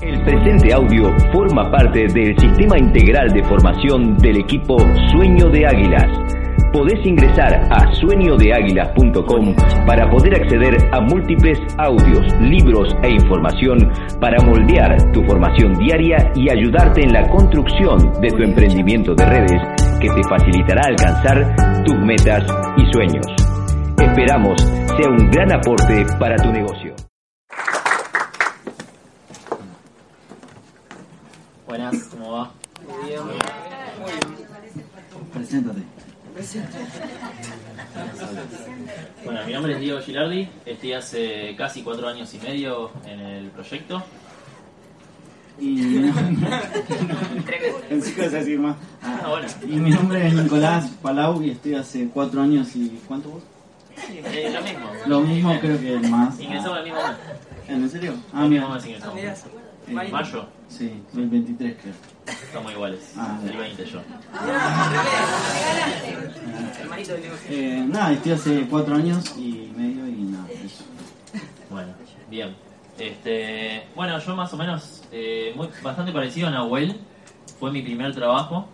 El presente audio forma parte del sistema integral de formación del equipo Sueño de Águilas. Podés ingresar a sueñodeáguilas.com para poder acceder a múltiples audios, libros e información para moldear tu formación diaria y ayudarte en la construcción de tu emprendimiento de redes que te facilitará alcanzar tus metas y sueños. Esperamos sea un gran aporte para tu negocio. Buenas, ¿cómo va? Muy bien. Preséntate. Bueno, mi nombre es Diego Gilardi, estoy hace casi cuatro años y medio en el proyecto. Y pensé que ibas a decir más. Ah, bueno. Y mi nombre es Nicolás Palau y estoy hace cuatro años y ¿cuánto vos? Eh, lo mismo. Lo mismo creo que más. Ingresamos el mismo mes. ¿En serio? Ah, El mismo mira. mes ingresamos. Eh, Mayo, Sí, el 23 creo. estamos iguales. Ah, el 20 yo. Hermanito del negocio. Eh, nada, estoy hace cuatro años y medio y nada, eso. Bueno, bien. Este, bueno, yo más o menos, eh, muy, bastante parecido a Nahuel. Fue mi primer trabajo.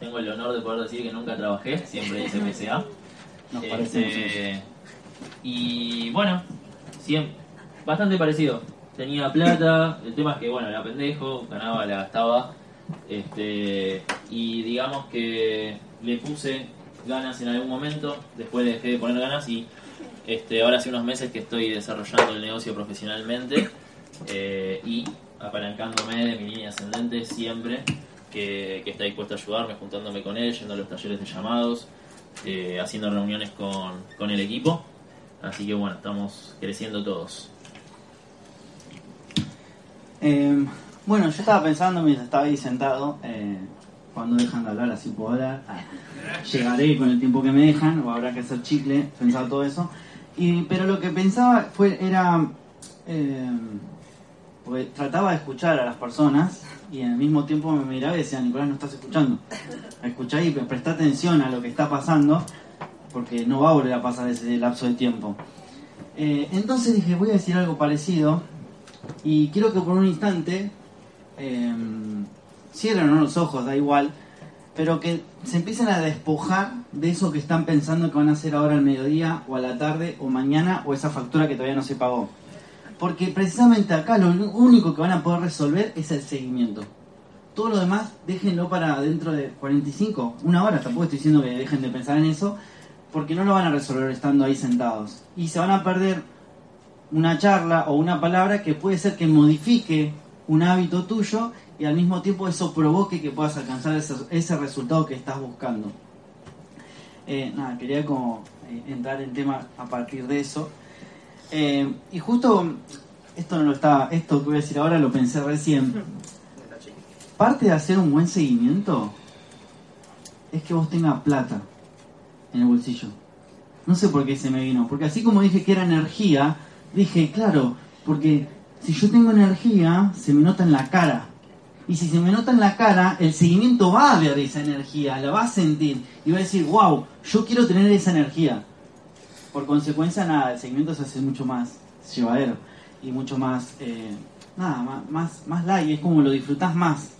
Tengo el honor de poder decir que nunca trabajé, siempre hice PSA. Nos Este, y bueno, siem- bastante parecido. Tenía plata, el tema es que bueno, era pendejo, ganaba, la gastaba. Este, y digamos que le puse ganas en algún momento, después dejé de poner ganas y este, ahora hace unos meses que estoy desarrollando el negocio profesionalmente eh, y apalancándome de mi línea ascendente siempre, que, que está dispuesto a ayudarme, juntándome con él, yendo a los talleres de llamados, eh, haciendo reuniones con, con el equipo. Así que bueno, estamos creciendo todos. Eh, bueno, yo estaba pensando mientras estaba ahí sentado, eh, cuando dejan de hablar, así puedo hablar. Ah, llegaré con el tiempo que me dejan, o habrá que hacer chicle, pensaba todo eso. Y, pero lo que pensaba fue, era, eh, porque trataba de escuchar a las personas y al mismo tiempo me miraba y decía, Nicolás, no estás escuchando. Escuchá y presta atención a lo que está pasando, porque no va a volver a pasar ese lapso de tiempo. Eh, entonces dije, voy a decir algo parecido y quiero que por un instante eh, cierren los ojos, da igual, pero que se empiecen a despojar de eso que están pensando que van a hacer ahora al mediodía o a la tarde o mañana o esa factura que todavía no se pagó. Porque precisamente acá lo único que van a poder resolver es el seguimiento. Todo lo demás déjenlo para dentro de 45, una hora, tampoco estoy diciendo que dejen de pensar en eso, porque no lo van a resolver estando ahí sentados. Y se van a perder una charla o una palabra que puede ser que modifique un hábito tuyo y al mismo tiempo eso provoque que puedas alcanzar ese, resultado que estás buscando. Eh, nada, quería como eh, entrar en tema a partir de eso. Eh, y justo esto no lo estaba, esto que voy a decir ahora lo pensé recién. Parte de hacer un buen seguimiento es que vos tengas plata en el bolsillo. No sé por qué se me vino, porque así como dije que era energía, dije, claro, porque si yo tengo energía, se me nota en la cara. Y si se me nota en la cara, el seguimiento va a ver esa energía, la va a sentir y va a decir, wow, yo quiero tener esa energía. Por consecuencia, nada, el seguimiento se hace mucho más llevadero y mucho más, eh, nada, más, más, light, es como lo disfrutás más.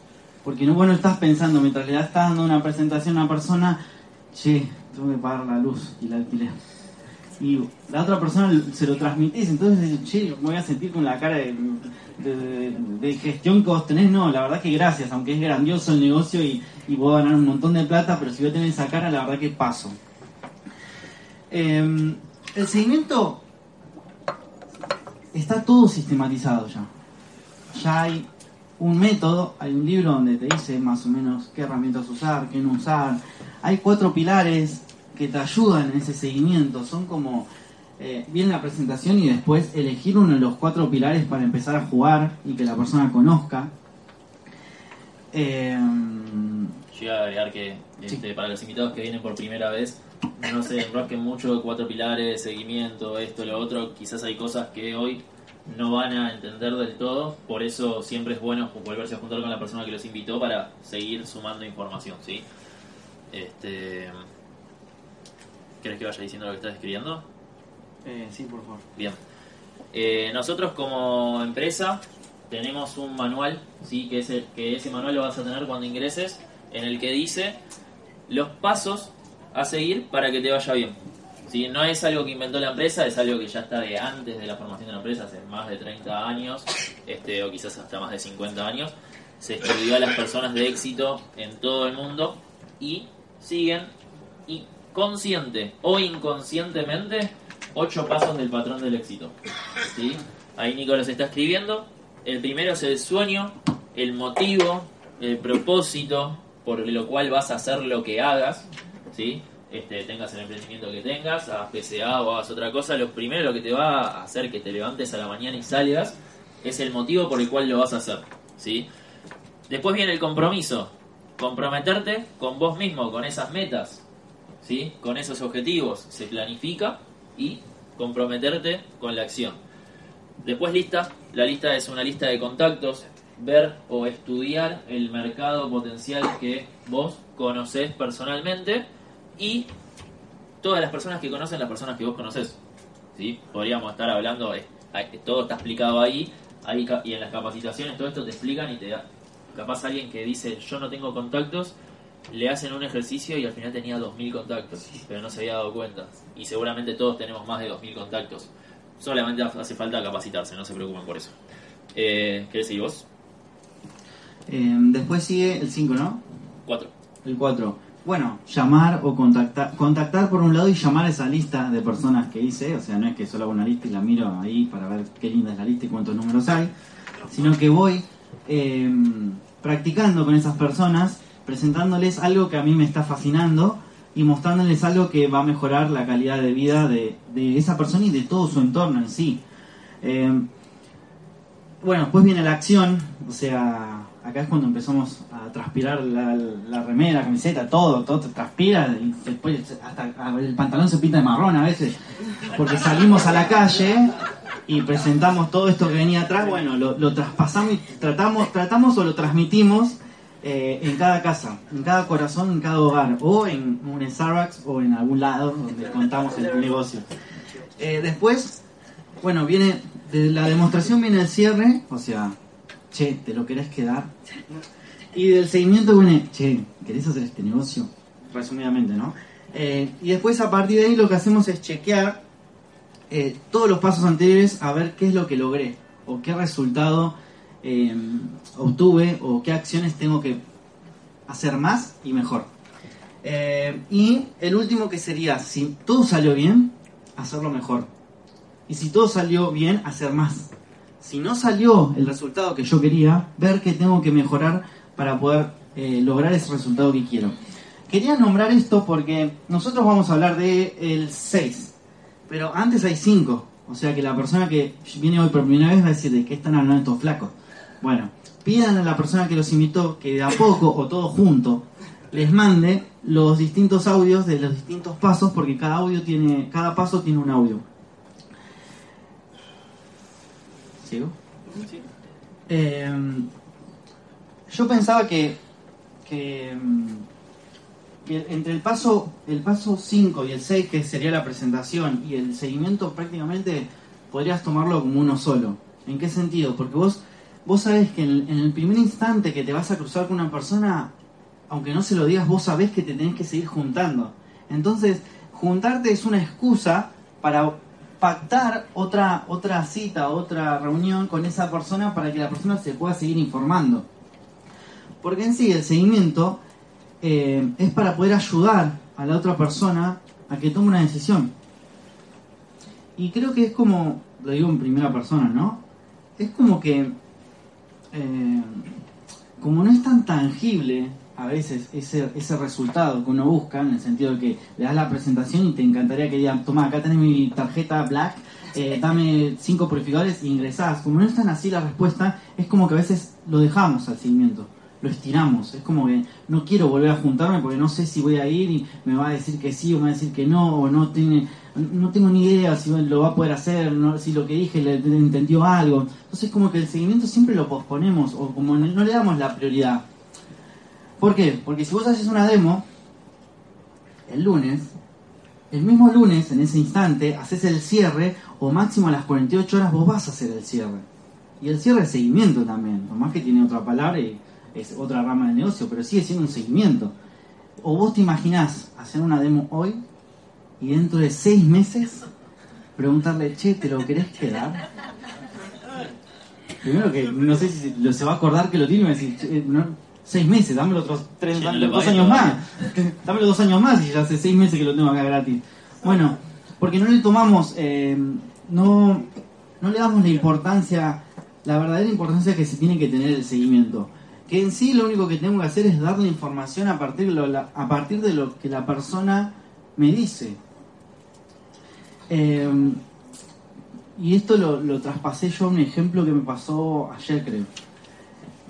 Porque no, vos no estás pensando, mientras le estás dando una presentación a una persona, che, tengo que pagar la luz y el alquiler. Y la otra persona se lo transmitís, entonces che, me voy a sentir con la cara de, gestión que vos tenés. No, la verdad que gracias, aunque es grandioso el negocio y, y puedo ganar un montón de plata, pero si voy a tener esa cara, la verdad que paso. Eh, el seguimiento está todo sistematizado ya. Ya hay un método, hay un libro donde te dice más o menos qué herramientas usar, qué no usar. Hay cuatro pilares que te ayudan en ese seguimiento. Son como eh, viene la presentación y después elegir uno de los cuatro pilares para empezar a jugar y que la persona conozca. Eh, Yo iba a agregar que este, para los invitados que vienen por primera vez, no se enrosquen mucho cuatro pilares, seguimiento, esto, lo otro. Quizás hay cosas que hoy no van a entender del todo, por eso siempre es bueno volverse a juntar con la persona que los invitó para seguir sumando información, ¿sí? Este, ¿Querés que vaya diciendo lo que estás escribiendo? eh, sí, por favor. Bien. Eh, nosotros como empresa tenemos un manual, sí, que, es el- que ese manual lo vas a tener cuando ingreses, en el que dice los pasos a seguir para que te vaya bien. ¿Sí? No es algo que inventó la empresa, es algo que ya está de antes de la formación de la empresa, hace más de 30 años, este, o quizás hasta más de 50 años. Se estudió a las personas de éxito en todo el mundo y siguen y consciente o inconscientemente ocho pasos del patrón del éxito. ¿sí? Ahí Nico los está escribiendo. El primero es el sueño, el motivo, el propósito por lo cual vas a hacer lo que hagas. ¿sí? Este, tengas el emprendimiento que tengas, hagas PCA o hagas otra cosa, lo primero que te va a hacer que te levantes a la mañana y salgas es el motivo por el cual lo vas a hacer. ¿sí? Después viene el compromiso, comprometerte con vos mismo, con esas metas, ¿sí? con esos objetivos, se planifica y comprometerte con la acción. Después lista, la lista es una lista de contactos, ver o estudiar el mercado potencial que vos conocés personalmente y todas las personas que conocen las personas que vos conocés. ¿sí? Podríamos estar hablando, eh, todo está explicado ahí, ahí y en las capacitaciones todo esto te explican y te da. Capaz alguien que dice yo no tengo contactos, le hacen un ejercicio y al final tenía 2.000 contactos, pero no se había dado cuenta. Y seguramente todos tenemos más de 2.000 contactos. Solamente hace falta capacitarse, no se preocupen por eso. Eh, ¿Querés seguir vos? Eh, después sigue el 5, ¿no? Cuatro. El 4. Bueno, llamar o contactar. Contactar por un lado y llamar a esa lista de personas que hice. O sea, no es que solo hago una lista y la miro ahí para ver qué linda es la lista y cuántos números hay. Sino que voy eh, practicando con esas personas, presentándoles algo que a mí me está fascinando y mostrándoles algo que va a mejorar la calidad de vida de, esa persona y de todo su entorno en sí. Eh, bueno, después viene la acción, o sea, acá es cuando empezamos a transpirar la, la remera, la camiseta, todo, todo te transpira y después hasta el pantalón se pinta de marrón a veces, porque salimos a la calle y presentamos todo esto que venía atrás, bueno, lo, lo traspasamos y tratamos, tratamos o lo transmitimos eh, en cada casa, en cada corazón, en cada hogar, o en un Starbucks o en algún lado donde contamos el negocio. Eh, después, bueno, viene de la demostración viene el cierre, o sea, che, ¿te lo querés quedar? Y del seguimiento viene, che, ¿querés hacer este negocio? Resumidamente, ¿no? Eh, y después a partir de ahí lo que hacemos es chequear eh, todos los pasos anteriores a ver qué es lo que logré o qué resultado eh, obtuve o qué acciones tengo que hacer más y mejor. Eh, y el último que sería, si todo salió bien, hacerlo mejor. Y si todo salió bien, hacer más. Si no salió el resultado que yo quería, ver qué tengo que mejorar para poder eh, lograr ese resultado que quiero. Quería nombrar esto porque nosotros vamos a hablar de el 6, pero antes hay 5. O sea que la persona que viene hoy por primera vez va a decir de qué están hablando estos flacos. Bueno, pidan a la persona que los invitó que de a poco o todo junto les mande los distintos audios de los distintos pasos porque cada audio tiene, cada paso tiene un audio. ¿Sigo? Eh, yo pensaba que, que, mm, que entre el paso el paso 5 y el 6, que sería la presentación, y el seguimiento prácticamente podrías tomarlo como uno solo. ¿En qué sentido? Porque vos, vos sabés que en el, primer instante que te vas a cruzar con una persona, aunque no se lo digas, vos sabés que te tenés que seguir juntando. Entonces, juntarte es una excusa para pactar otra, otra cita, otra reunión con esa persona para que la persona se pueda seguir informando. Porque en sí el seguimiento eh, es para poder ayudar a la otra persona a que tome una decisión. Y creo que es como, lo digo en primera persona, ¿no? Es como que, eh, como no es tan tangible a veces ese, ese resultado que uno busca, en el sentido de que le das la presentación y te encantaría que digan, toma, acá tenés mi tarjeta black, eh, dame cinco purificadores e ingresás. Como no es tan así la respuesta, es como que a veces lo dejamos al seguimiento, lo estiramos. Es como que no quiero volver a juntarme porque no sé si voy a ir y me va a decir que sí o me va a decir que no, o no tiene no tengo ni idea si lo va a poder hacer, si lo que dije le, entendió algo. Entonces como que el seguimiento siempre lo posponemos o como no le damos la prioridad. ¿Por qué? Porque si vos haces una demo el lunes, el mismo lunes, en ese instante, haces el cierre o máximo a las 48 horas vos vas a hacer el cierre. Y el cierre es seguimiento también, más que tiene otra palabra y es otra rama de negocio, pero sigue siendo un seguimiento. O vos te imaginás hacer una demo hoy y dentro de seis meses preguntarle, che, ¿te lo querés quedar? Primero que no sé si se va a acordar que lo tiene y me va a decir, no, seis meses, dame otros tres, dos años más. Dame dos años más y ya hace seis meses que lo tengo acá gratis. Bueno, porque no le tomamos, eh, no, no le damos la importancia, la verdadera importancia que se tiene que tener el seguimiento. Que en sí lo único que tengo que hacer es darle información a partir de lo, a partir de lo que la persona me dice. Eh, y esto lo, lo traspasé yo a un ejemplo que me pasó ayer, creo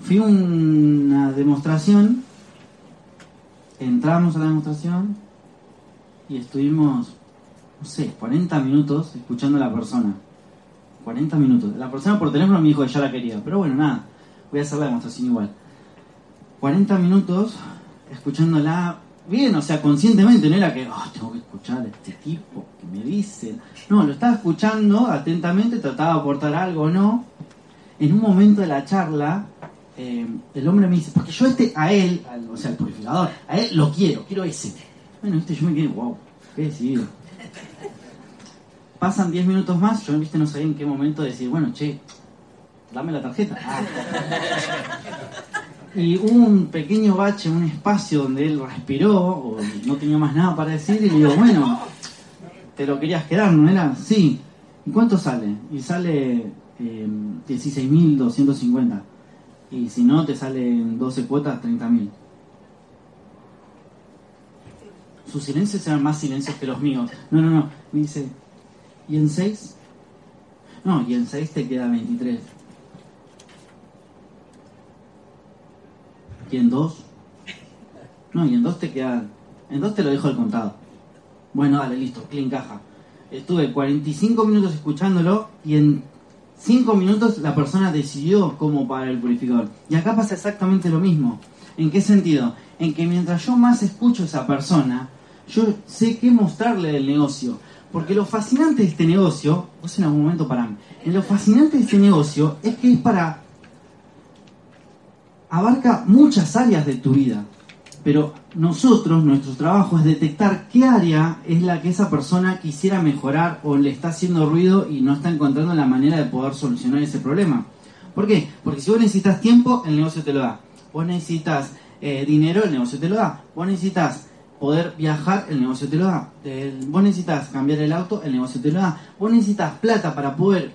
fui a una demostración, entramos a la demostración y estuvimos, no sé, 40 minutos escuchando a la persona. 40 minutos. La persona por teléfono me dijo que ya la quería, pero bueno, nada, voy a hacer la demostración igual. 40 minutos escuchándola bien, o sea, conscientemente, no era que, oh, tengo que escuchar a este tipo que me dice. No, lo estaba escuchando atentamente, trataba de aportar algo o no. En un momento de la charla, eh, el hombre me dice, porque yo este, a él, o sea, el purificador, a él lo quiero, quiero ese. Bueno, este yo me quedé, wow, qué decidido. Pasan 10 minutos más, yo viste no sabía en qué momento decir, bueno, che, dame la tarjeta. Y hubo un pequeño bache, un espacio donde él respiró, o no tenía más nada para decir, y le digo, bueno, te lo querías quedar, ¿no era? Sí. ¿Y cuánto sale? Y sale eh, 16.250 y si no te salen 12 cuotas, 30.000. Sus silencios eran más silencios que los míos. No, no, no. Me dice, ¿y en 6? No, y en 6 te queda 23. ¿Y en 2? No, y en 2 te queda... En 2 te lo dejo al contado. Bueno, dale, listo, clean caja. Estuve 45 minutos escuchándolo y en cinco minutos la persona decidió cómo pagar el purificador. Y acá pasa exactamente lo mismo. ¿En qué sentido? En que mientras yo más escucho a esa persona, yo sé qué mostrarle del negocio. Porque lo fascinante de este negocio, vos en algún momento para mí, en lo fascinante de este negocio es que es para... abarca muchas áreas de tu vida. Pero nosotros, nuestro trabajo es detectar qué área es la que esa persona quisiera mejorar o le está haciendo ruido y no está encontrando la manera de poder solucionar ese problema. ¿Por qué? Porque si vos necesitas tiempo, el negocio te lo da. Vos necesitas eh, dinero, el negocio te lo da. Vos necesitas poder viajar, el negocio te lo da. vos necesitas cambiar el auto, el negocio te lo da. Vos necesitas plata para poder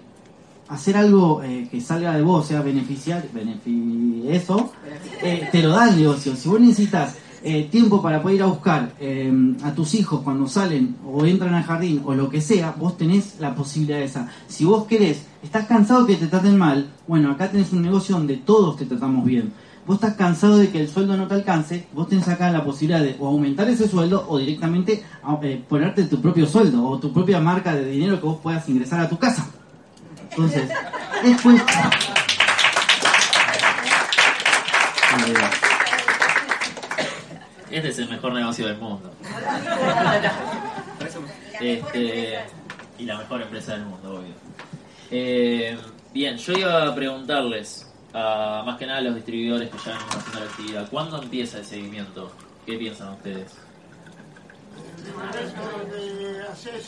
hacer algo eh, que salga de vos, sea beneficiar, eso, eh, te lo da el negocio. Si vos necesitas eh, tiempo para poder ir a buscar a tus hijos cuando salen o entran al jardín o lo que sea, vos tenés la posibilidad esa. Si vos querés, estás cansado que te traten mal, bueno, acá tenés un negocio donde todos te tratamos bien. Vos estás cansado de que el sueldo no te alcance, vos tenés acá la posibilidad de o aumentar ese sueldo o directamente ponerte tu propio sueldo o tu propia marca de dinero que vos puedas ingresar a tu casa. Entonces, es Este es el mejor negocio del mundo. Este, y la mejor empresa del mundo, obvio. Eh, bien, yo iba a preguntarles, a, más que nada a los distribuidores que ya han haciendo la actividad, ¿cuándo empieza el seguimiento? ¿Qué piensan ustedes?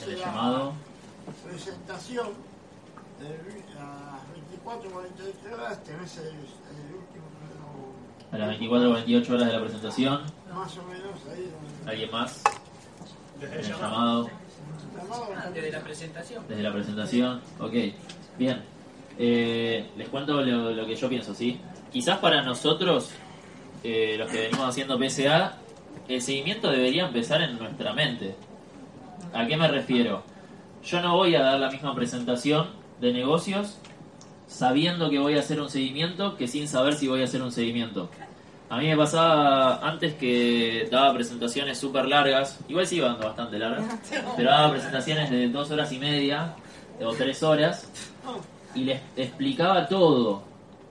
El llamado. Presentación a las 24 48 horas tenés el, el último. A las 24 48 horas de la presentación. Más o menos ahí. ¿Alguien más? Desde el llamado. Desde la presentación. Desde la presentación, ok. Bien. Eh, les cuento lo, lo, que yo pienso, ¿sí? Quizás para nosotros eh, los que venimos haciendo PSA, el seguimiento debería empezar en nuestra mente. ¿A qué me refiero? Yo no voy a dar la misma presentación de negocios sabiendo que voy a hacer un seguimiento que sin saber si voy a hacer un seguimiento. A mí me pasaba antes que daba presentaciones súper largas, igual sigo dando bastante largas, pero daba presentaciones de dos horas y media o tres horas y les explicaba todo,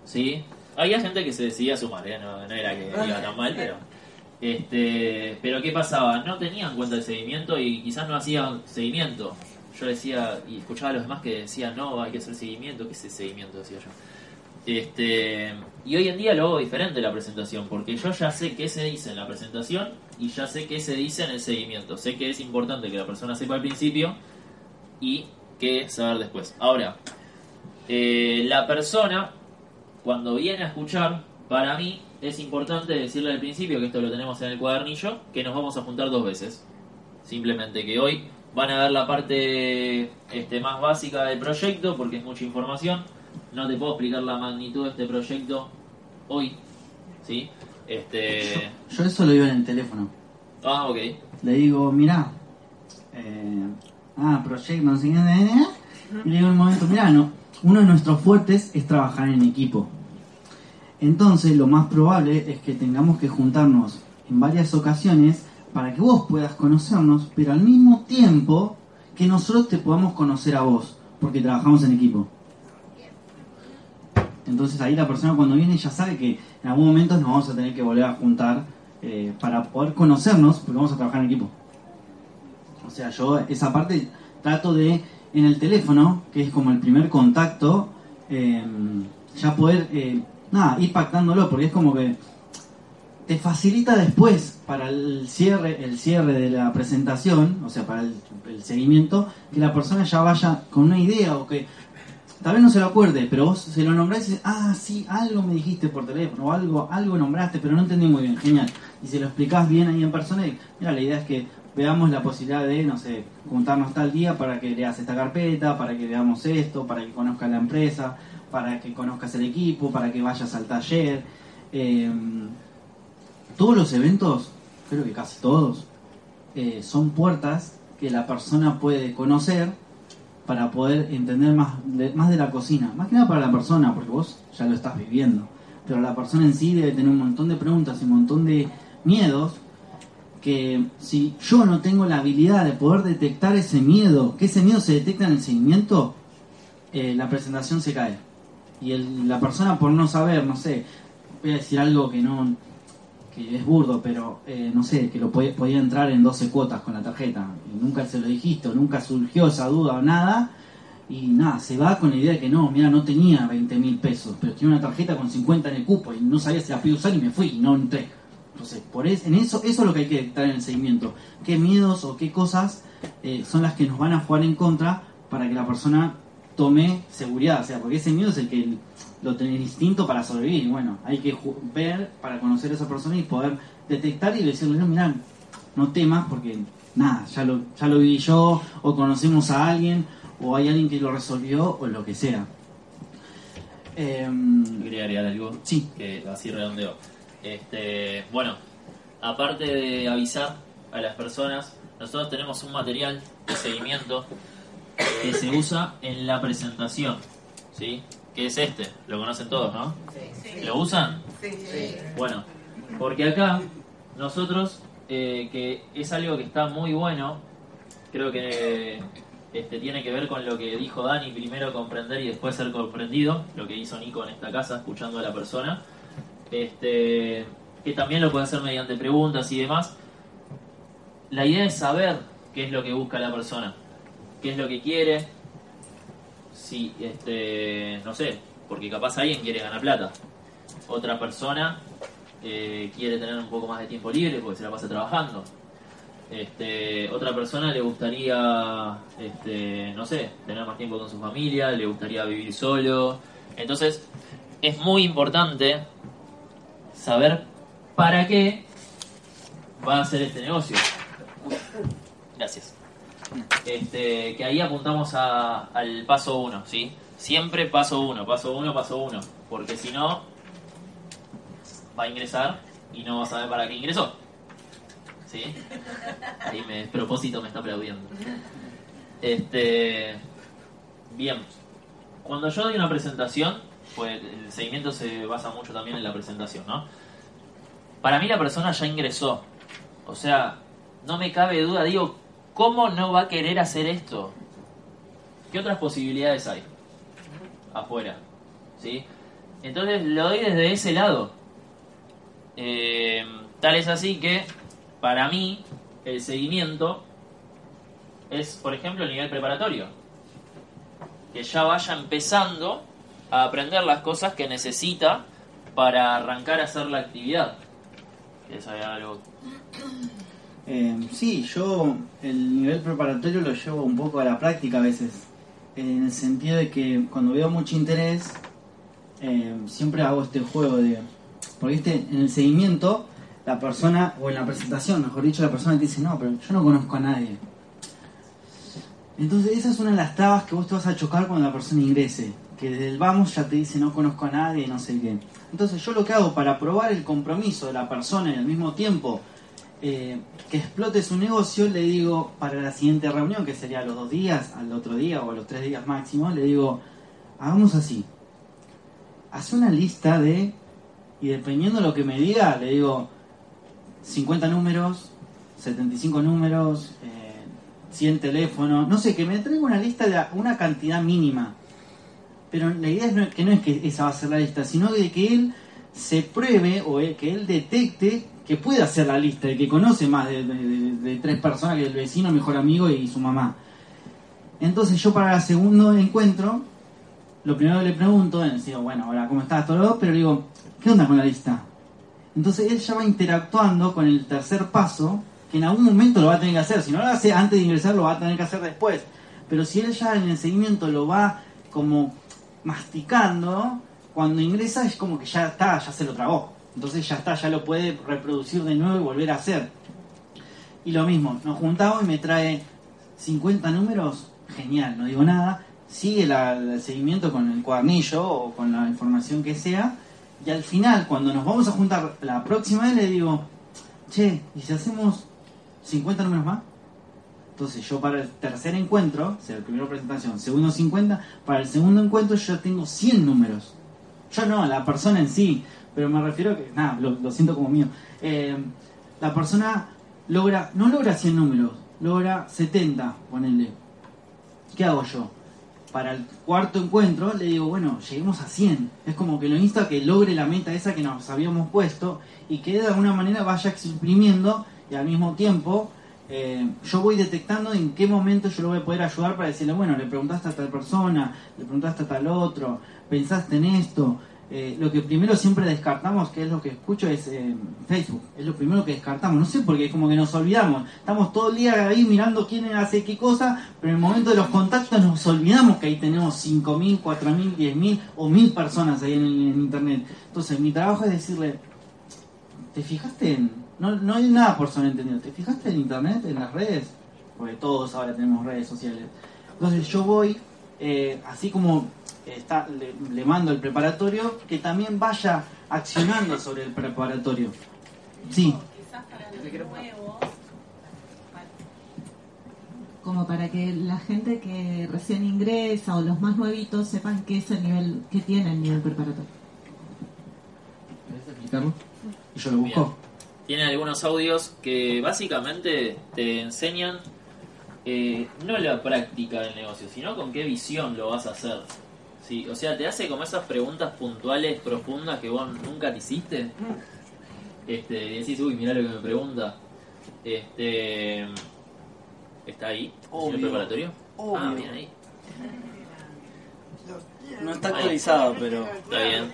¿sí? Había gente que se decidía sumar, ¿eh? no, no era que iba tan mal, pero... Este, pero ¿qué pasaba? No tenían cuenta de seguimiento y quizás no hacían seguimiento. Yo decía, y escuchaba a los demás que decían, no, hay que hacer seguimiento, ¿qué es ese seguimiento? Decía yo. Este, y hoy en día lo hago diferente la presentación, porque yo ya sé qué se dice en la presentación y ya sé qué se dice en el seguimiento. Sé que es importante que la persona sepa al principio y que saber después. Ahora, eh, la persona, cuando viene a escuchar, para mí es importante decirle al principio, que esto lo tenemos en el cuadernillo, que nos vamos a juntar dos veces. Simplemente que hoy van a ver la parte este, más básica del proyecto, porque es mucha información. No te puedo explicar la magnitud de este proyecto hoy. ¿Sí? Este... Yo eso lo digo en el teléfono. Ah, ok. Le digo, mirá, eh, ah, proyecto, no sé qué, eh, eh", y le digo en un momento, mirá, no, uno de nuestros fuertes es trabajar en equipo. Entonces, lo más probable es que tengamos que juntarnos en varias ocasiones para que vos puedas conocernos, pero al mismo tiempo que nosotros te podamos conocer a vos, porque trabajamos en equipo. Entonces ahí la persona cuando viene ya sabe que en algún momento nos vamos a tener que volver a juntar eh, para poder conocernos, porque vamos a trabajar en equipo. O sea, yo esa parte trato de, en el teléfono, que es como el primer contacto, eh, ya poder, eh, nada, ir pactándolo, porque es como que te facilita después para el cierre, el cierre de la presentación, o sea, para el, seguimiento, que la persona ya vaya con una idea o que tal vez no se lo acuerde, pero vos se lo nombrás y dices, ah, sí, algo me dijiste por teléfono, o algo, algo nombraste, pero no entendí muy bien, genial. Y se lo explicás bien ahí en persona, y mira, la idea es que veamos la posibilidad de, no sé, juntarnos tal día para que leas esta carpeta, para que veamos esto, para que conozcas la empresa, para que conozcas el equipo, para que vayas al taller. Eh, todos los eventos, creo que casi todos, eh, son puertas que la persona puede conocer para poder entender más de, más de la cocina. Más que nada para la persona, porque vos ya lo estás viviendo. Pero la persona en sí debe tener un montón de preguntas y un montón de miedos que si yo no tengo la habilidad de poder detectar ese miedo, que ese miedo se detecta en el seguimiento, eh, la presentación se cae. Y la persona por no saber, no sé, voy a decir algo que no que es burdo, pero eh, no sé, que lo podía, podía entrar en 12 cuotas con la tarjeta. Y nunca se lo dijiste, o nunca surgió esa duda o nada. Y nada, se va con la idea de que no, mira, no tenía 20 mil pesos, pero tenía una tarjeta con 50 en el cupo y no sabía si la podía usar y me fui y no entré. Entonces, por es- en eso, eso es lo que hay que detectar en el seguimiento. ¿Qué miedos o qué cosas eh, son las que nos van a jugar en contra para que la persona tome seguridad? O sea, porque ese miedo es el que lo tiene el instinto para sobrevivir. Y bueno, hay que ver para conocer a esa persona y poder detectar y decirle, no, mirá, no temas porque nada, ya lo, ya lo viví yo, o conocemos a alguien, o hay alguien que lo resolvió, o lo que sea. Yo quería agregar algo. Sí. Que así redondeo. Este, bueno, aparte de avisar a las personas, nosotros tenemos un material de seguimiento que se usa en la presentación. ¿Sí? Que es este. Lo conocen todos, ¿no? ¿Lo usan? Bueno, porque acá nosotros, eh, que es algo que está muy bueno, creo que este, tiene que ver con lo que dijo Dani, primero comprender y después ser comprendido, lo que hizo Nico en esta casa, escuchando a la persona, este, que también lo puede hacer mediante preguntas y demás. La idea es saber qué es lo que busca la persona, qué es lo que quiere, si, este, no sé, porque capaz alguien quiere ganar plata, otra persona eh, quiere tener un poco más de tiempo libre porque se la pasa trabajando. Este, otra persona le gustaría, este, no sé, tener más tiempo con su familia, le gustaría vivir solo. Entonces, es muy importante saber para qué va a hacer este negocio. Gracias. Este, que ahí apuntamos a- al paso uno, ¿sí? Siempre paso uno, paso uno, paso uno. Porque si no, va a ingresar y no vas a ver para qué ingresó. ¿Sí? Ahí me propósito me está aplaudiendo. Este, bien, cuando yo doy una presentación, pues el seguimiento se basa mucho también en la presentación, ¿no? Para mí la persona ya ingresó. O sea, no me cabe duda, digo, ¿cómo no va a querer hacer esto? ¿Qué otras posibilidades hay? Afuera. ¿Sí? Entonces lo doy desde ese lado. Eh, tal es así que, para mí, el seguimiento es, por ejemplo, el nivel preparatorio. Que ya vaya empezando a aprender las cosas que necesita para arrancar a hacer la actividad. ¿Quieres saber algo? Eh, sí, yo el nivel preparatorio lo llevo un poco a la práctica a veces. En el sentido de que cuando veo mucho interés, eh, siempre hago este juego de. Porque ¿viste? en el seguimiento, la persona, o en la presentación, mejor dicho, la persona te dice: No, pero yo no conozco a nadie. Entonces, esa es una de las trabas que vos te vas a chocar cuando la persona ingrese. Que desde el vamos ya te dice: No conozco a nadie, no sé qué. Entonces, yo lo que hago para probar el compromiso de la persona en el mismo tiempo eh, que explote su negocio, le digo para la siguiente reunión, que sería a los dos días, al otro día o a los tres días máximo, le digo, hagamos así. Haz una lista de, y dependiendo de lo que me diga, le digo 50 números, 75 números, eh, 100 teléfonos, no sé, que me traiga una lista de una cantidad mínima. Pero la idea es que no es que esa va a ser la lista, sino de que él se pruebe o eh, que él detecte que puede hacer la lista y que conoce más de, tres personas que el vecino, el mejor amigo y su mamá. Entonces yo para el segundo encuentro, lo primero que le pregunto es, digo, bueno, hola, ¿cómo estás? Todo pero digo, ¿qué onda con la lista? Entonces él ya va interactuando con el tercer paso, que en algún momento lo va a tener que hacer. Si no lo hace antes de ingresar, lo va a tener que hacer después. Pero si él ya en el seguimiento lo va como masticando, cuando ingresa es como que ya está, ya se lo tragó. Entonces ya está, ya lo puede reproducir de nuevo y volver a hacer. Y lo mismo, nos juntamos y me trae 50 números, genial, no digo nada. Sigue la- el seguimiento con el cuadernillo o con la información que sea. Y al final, cuando nos vamos a juntar la próxima vez, le digo, che, ¿y si hacemos 50 números más? Entonces yo para el tercer encuentro, o sea, el primero presentación, segundo 50, para el segundo encuentro yo tengo 100 números. Yo no, la persona en sí, pero me refiero a que, nada, lo, siento como mío. Eh, la persona logra, no logra 100 números, logra 70, ponele. ¿Qué hago yo? Para el cuarto encuentro le digo, bueno, lleguemos a 100. Es como que lo insta a que logre la meta esa que nos habíamos puesto y que de alguna manera vaya exprimiendo y al mismo tiempo eh, yo voy detectando en qué momento yo lo voy a poder ayudar para decirle, bueno, le preguntaste a tal persona, le preguntaste a tal otro, pensaste en esto. Eh, lo que primero siempre descartamos, que es lo que escucho, es eh, Facebook. Es lo primero que descartamos. No sé por qué, como que nos olvidamos. Estamos todo el día ahí mirando quién hace qué cosa, pero en el momento de los contactos nos olvidamos que ahí tenemos 5.000, 4.000, 10.000 o 1.000 personas ahí en, en Internet. Entonces, mi trabajo es decirle, ¿te fijaste en.? No, no hay nada por sobreentendido. ¿Te fijaste en Internet, en las redes? Porque todos ahora tenemos redes sociales. Entonces, yo voy, eh, así como está, le, le mando el preparatorio, que también vaya accionando sobre el preparatorio. Sí. Quizás para los nuevos, como para que la gente que recién ingresa o los más nuevitos sepan qué es el nivel que tiene el nivel preparatorio. ¿Querés explicarlo? Y yo lo busco. Tiene algunos audios que básicamente te enseñan eh, no la práctica del negocio, sino con qué visión lo vas a hacer. Sí, o sea, te hace como esas preguntas puntuales, profundas que vos nunca te hiciste. Este, y decís, uy, mirá lo que me pregunta. Este, ¿Está ahí? ¿El Obvio. preparatorio? Obvio. Ah, bien ahí. No está actualizado, pero. Está bien.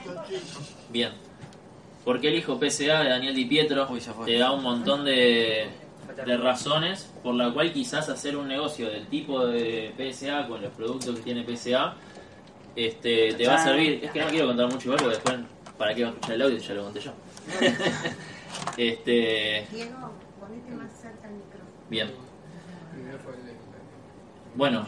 Bien. ¿Por qué elijo PSA de Daniel Di Pietro? Uy, ya fue. Te da un montón de, de razones por la cual quizás hacer un negocio del tipo de PSA con los productos que tiene PSA este, te va a servir. Es que no quiero contar mucho igual porque después, ¿para qué va a escuchar el audio? Ya lo conté yo. este, Diego, ponete más cerca el micrófono. bien. Bueno,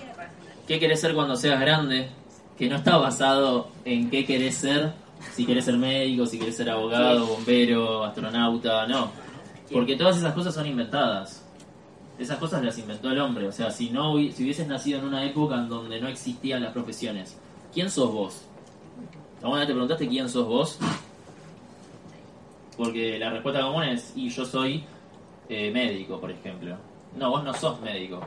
¿qué querés ser cuando seas grande? Que no está basado en qué querés ser si querés ser médico, si querés ser abogado, bombero, astronauta, no. Porque todas esas cosas son inventadas. Esas cosas las inventó el hombre. O sea, si no si hubieses nacido en una época en donde no existían las profesiones, ¿quién sos vos? ¿Alguna vez te preguntaste quién sos vos? Porque la respuesta común es, y yo soy eh, médico, por ejemplo. No, vos no sos médico.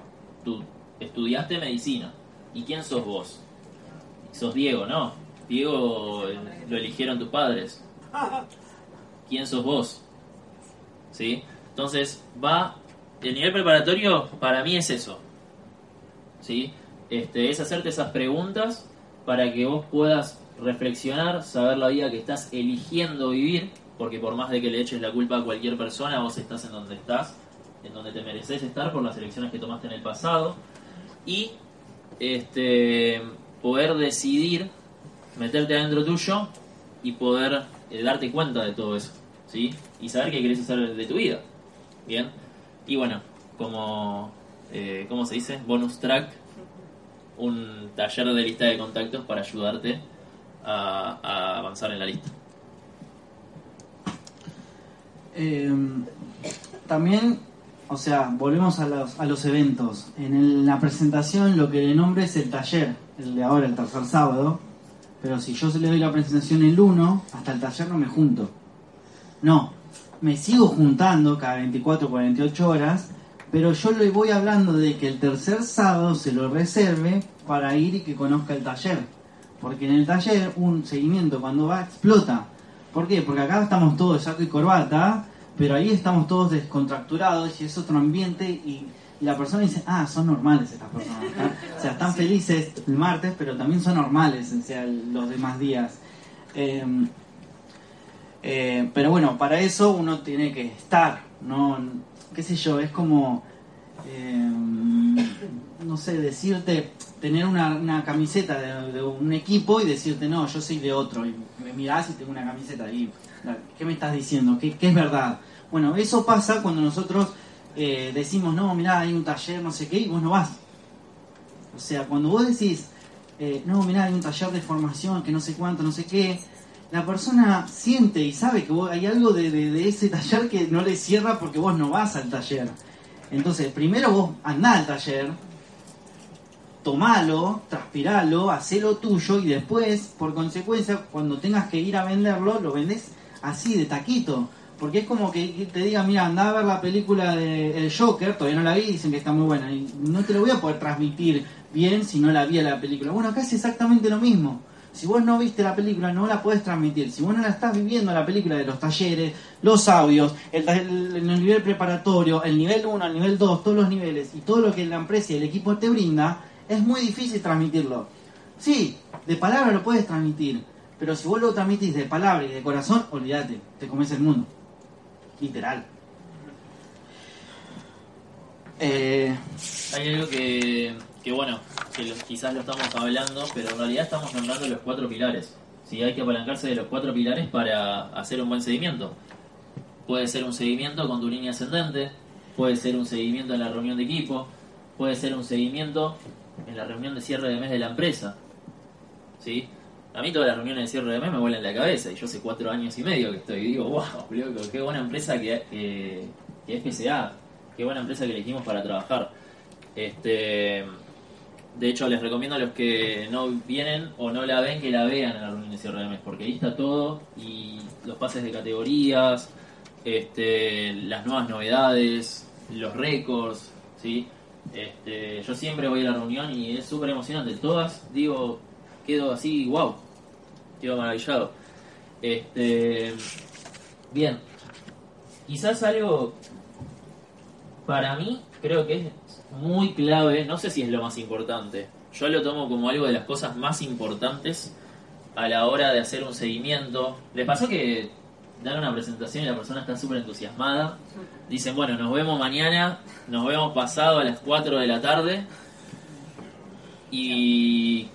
Tú estudiaste medicina. ¿Y quién sos vos? Sos Diego, ¿no? Diego eh, lo eligieron tus padres. ¿Quién sos vos? ¿Sí? Entonces, va. El nivel preparatorio para mí es eso. ¿Sí? Este, es hacerte esas preguntas para que vos puedas reflexionar, saber la vida que estás eligiendo vivir, porque por más de que le eches la culpa a cualquier persona, vos estás en donde estás, en donde te mereces estar por las elecciones que tomaste en el pasado, y este, poder decidir meterte adentro tuyo y poder eh, darte cuenta de todo eso, ¿sí? Y saber qué querés hacer de tu vida, ¿bien? Y bueno, como, eh, ¿cómo se dice? Bonus track, un taller de lista de contactos para ayudarte a, avanzar en la lista. Em, también, o sea, volvemos a los, a los eventos. En la presentación lo que le nombre es el taller, el de ahora, el tercer sábado pero si yo le doy la presentación el 1, hasta el taller no me junto. No, me sigo juntando cada 24 o 48 horas, pero yo le voy hablando de que el tercer sábado se lo reserve para ir y que conozca el taller. Porque en el taller un seguimiento cuando va explota. ¿Por qué? Porque acá estamos todos de saco y corbata, pero ahí estamos todos descontracturados y es otro ambiente y y la persona dice, ah, son normales estas personas. o sea, están felices el martes, pero también son normales o sea, los demás días. Em, eh, pero bueno, para eso uno tiene que estar, ¿no? ¿Qué sé yo? Es como, em, no sé, decirte, tener una, camiseta de, un equipo y decirte, no, yo soy de otro. Y me mirás y tengo una camiseta y, ¿qué me estás diciendo? ¿Qué, qué es verdad? Bueno, eso pasa cuando nosotros eh, decimos, no, mirá, hay un taller, no sé qué, y vos no vas. O sea, cuando vos decís, eh, no, mirá, hay un taller de formación que no sé cuánto, no sé qué, la persona siente y sabe que hay algo de, ese taller que no le cierra porque vos no vas al taller. Entonces, primero vos andá al taller, tomalo, transpiralo, hacelo tuyo y después, por consecuencia, cuando tengas que ir a venderlo, lo vendes así de taquito. Porque es como que te diga, mira, anda a ver la película de El Joker, todavía no la vi, dicen que está muy buena. Y no te lo voy a poder transmitir bien si no la vi a la película. Bueno, acá es exactamente lo mismo. Si vos no viste la película, no la puedes transmitir. Si vos no la estás viviendo, la película de los talleres, los audios, el, el, nivel preparatorio, el nivel 1, el nivel 2, todos los niveles y todo lo que la empresa y el equipo te brinda, es muy difícil transmitirlo. Sí, de palabra lo puedes transmitir, pero si vos lo transmitís de palabra y de corazón, olvídate, te comes el mundo literal. Eh, Hay algo que, que bueno, que quizás lo estamos hablando, pero en realidad estamos nombrando los cuatro pilares. Si hay que apalancarse de los cuatro pilares para hacer un buen seguimiento. Puede ser un seguimiento con tu línea ascendente, puede ser un seguimiento en la reunión de equipo, puede ser un seguimiento en la reunión de cierre de mes de la empresa. ¿Sí? A mí todas las reuniones de cierre de mes me vuelan la cabeza y yo hace cuatro años y medio que estoy y digo, wow, qué buena empresa que, que, es PSA, qué buena empresa que elegimos para trabajar. Este, de hecho, les recomiendo a los que no vienen o no la ven que la vean en la reunión de cierre de mes, porque ahí está todo y los pases de categorías, este, las nuevas novedades, los récords, ¿sí? Este, yo siempre voy a la reunión y es súper emocionante. Todas, digo, quedo así, wow, quedo maravillado. Este, bien, quizás algo para mí creo que es muy clave, no sé si es lo más importante, yo lo tomo como algo de las cosas más importantes a la hora de hacer un seguimiento. ¿Les pasó que dan una presentación y la persona está súper entusiasmada? Dicen, bueno, nos vemos mañana, nos vemos pasado a las 4 de la tarde y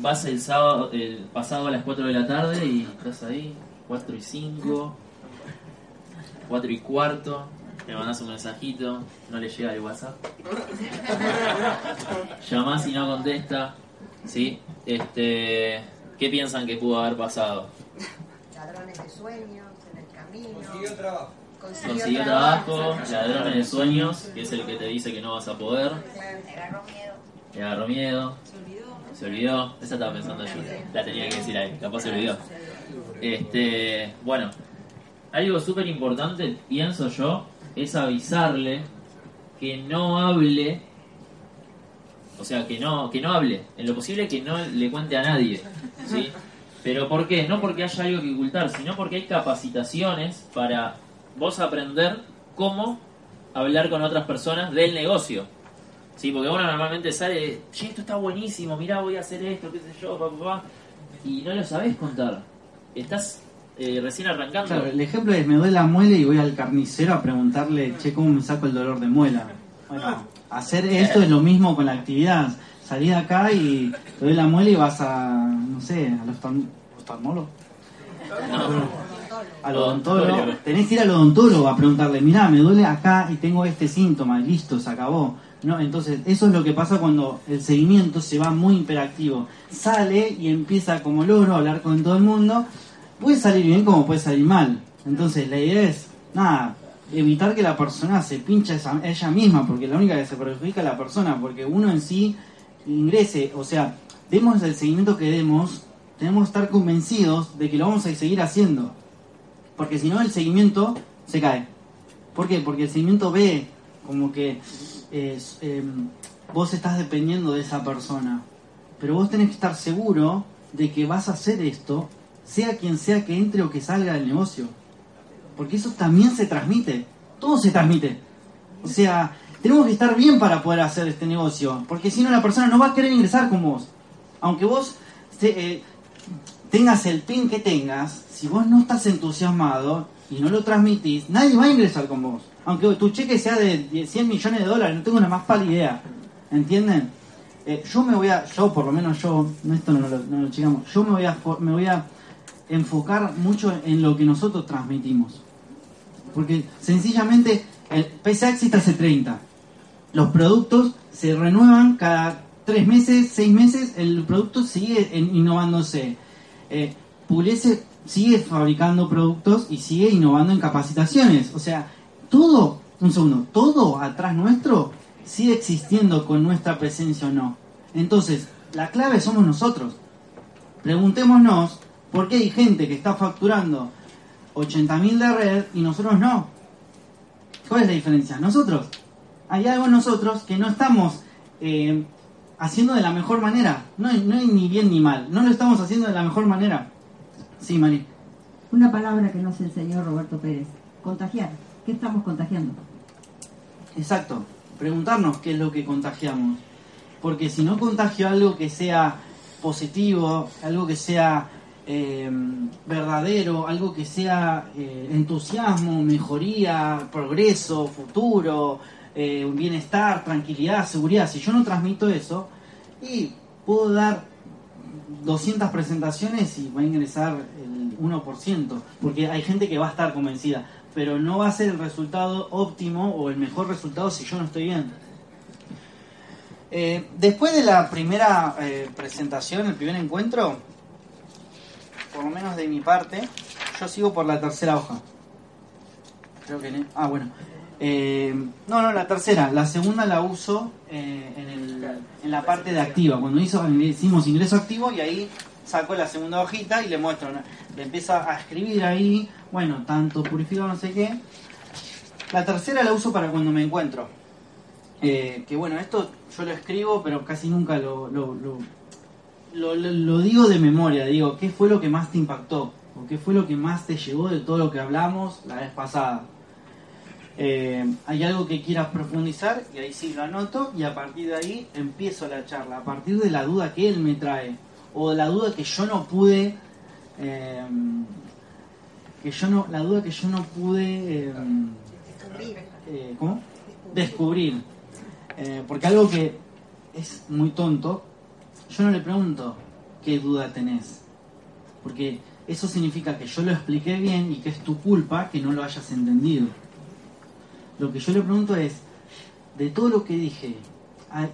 vas el sábado, el pasado a las 4 de la tarde y estás ahí, 4 y 5, 4 y cuarto, le mandas un mensajito, no le llega el WhatsApp. Llamás y no contesta, ¿sí? Este, ¿Qué piensan que pudo haber pasado? sueños, en el camino. Consiguió trabajo. Consiguió trabajo, ladrones de sueños, que es el que te dice que no vas a poder. Le agarró miedo. Le agarró miedo. Se olvidó. Esa estaba pensando yo. La tenía que decir ahí, capaz se olvidó. Este, bueno, algo súper importante, pienso yo, es avisarle que no hable, o sea, que no, que no hable, en lo posible que no le cuente a nadie, ¿sí? Pero ¿por qué? No porque haya algo que ocultar, sino porque hay capacitaciones para vos aprender cómo hablar con otras personas del negocio. Sí, porque uno normalmente sale, che, esto está buenísimo, mirá, voy a hacer esto, qué sé yo, papá, papá, y no lo sabés contar. Estás eh, recién arrancando. Claro, el ejemplo es, me duele la muela y voy al carnicero a preguntarle, che, ¿cómo me saco el dolor de muela? Bueno, hacer esto es lo mismo con la actividad. Salís de acá y te duele la muela y vas a, no sé, al oftal- oftalmólogo. Al odontólogo. Tenés que ir al odontólogo a preguntarle, mirá, me duele acá y tengo este síntoma, y listo, se acabó. No, entonces, eso es lo que pasa cuando el seguimiento se va muy hiperactivo. Sale y empieza como loro a hablar con todo el mundo. Puede salir bien como puede salir mal. Entonces, la idea es, nada, evitar que la persona se pinche a ella misma, porque la única que se perjudica es la persona, porque uno en sí ingrese, o sea, demos el seguimiento que demos, tenemos que estar convencidos de que lo vamos a seguir haciendo. Porque si no, el seguimiento se cae. ¿Por qué? Porque el seguimiento ve como que eh, vos estás dependiendo de esa persona. Pero vos tenés que estar seguro de que vas a hacer esto, sea quien sea que entre o que salga del negocio. Porque eso también se transmite. Todo se transmite. O sea, tenemos que estar bien para poder hacer este negocio. Porque si no, la persona no va a querer ingresar con vos. Aunque vos eh, tengas el pin que tengas, si vos no estás entusiasmado y no lo transmitís, nadie va a ingresar con vos. Aunque tu cheque sea de 10, 100 millones de dólares, no tengo la más pálida idea. ¿Entienden? Eh, yo me voy a, yo por lo menos yo, esto no lo, no lo checamos, yo me voy, a, me voy a enfocar mucho en lo que nosotros transmitimos. Porque sencillamente el PSA existe hace 30. Los productos se renuevan cada 3 meses, 6 meses, el producto sigue innovándose. Eh, sigue fabricando productos y sigue innovando en capacitaciones. O sea, todo, un segundo, todo atrás nuestro sigue existiendo con nuestra presencia o no. Entonces, la clave somos nosotros. Preguntémonos por qué hay gente que está facturando 80.000 de red y nosotros no. ¿Cuál es la diferencia? Nosotros. Hay algo en nosotros que no estamos eh, haciendo de la mejor manera. No hay, no hay ni bien ni mal. No lo estamos haciendo de la mejor manera. Sí, Mari. Una palabra que nos enseñó Roberto Pérez. Contagiar. ¿Qué estamos contagiando? Exacto. Preguntarnos qué es lo que contagiamos. Porque si no contagio algo que sea positivo, algo que sea eh, verdadero, algo que sea eh, entusiasmo, mejoría, progreso, futuro, eh, bienestar, tranquilidad, seguridad, si yo no transmito eso, y puedo dar 200 presentaciones y va a ingresar el 1%, porque hay gente que va a estar convencida, pero no va a ser el resultado óptimo o el mejor resultado si yo no estoy bien. Después de la primera presentación, el primer encuentro, por lo menos de mi parte, yo sigo por la tercera hoja. Creo que... Ah, bueno. Eh, no, no, la tercera. La segunda la uso eh, en, el- en la parte de activa. Cuando hizo, hicimos ingreso activo y ahí saco la segunda hojita y le muestro. Le empieza a escribir ahí, bueno, tanto purificado, no sé qué. La tercera la uso para cuando me encuentro. Eh, que bueno, esto yo lo escribo, pero casi nunca lo, lo- lo- digo de memoria. Digo, ¿qué fue lo que más te impactó? ¿O qué fue lo que más te llegó de todo lo que hablamos la vez pasada? Eh, hay algo que quieras profundizar y ahí sí lo anoto y a partir de ahí empiezo la charla. A partir de la duda que él me trae o la duda que yo no pude, eh, que yo no, la duda que yo no pude, eh, eh, ¿cómo? Descubrir. Porque algo que es muy tonto, yo no le pregunto qué duda tenés. Porque eso significa que yo lo expliqué bien y que es tu culpa que no lo hayas entendido. Lo que yo le pregunto es, de todo lo que dije, ¿hay-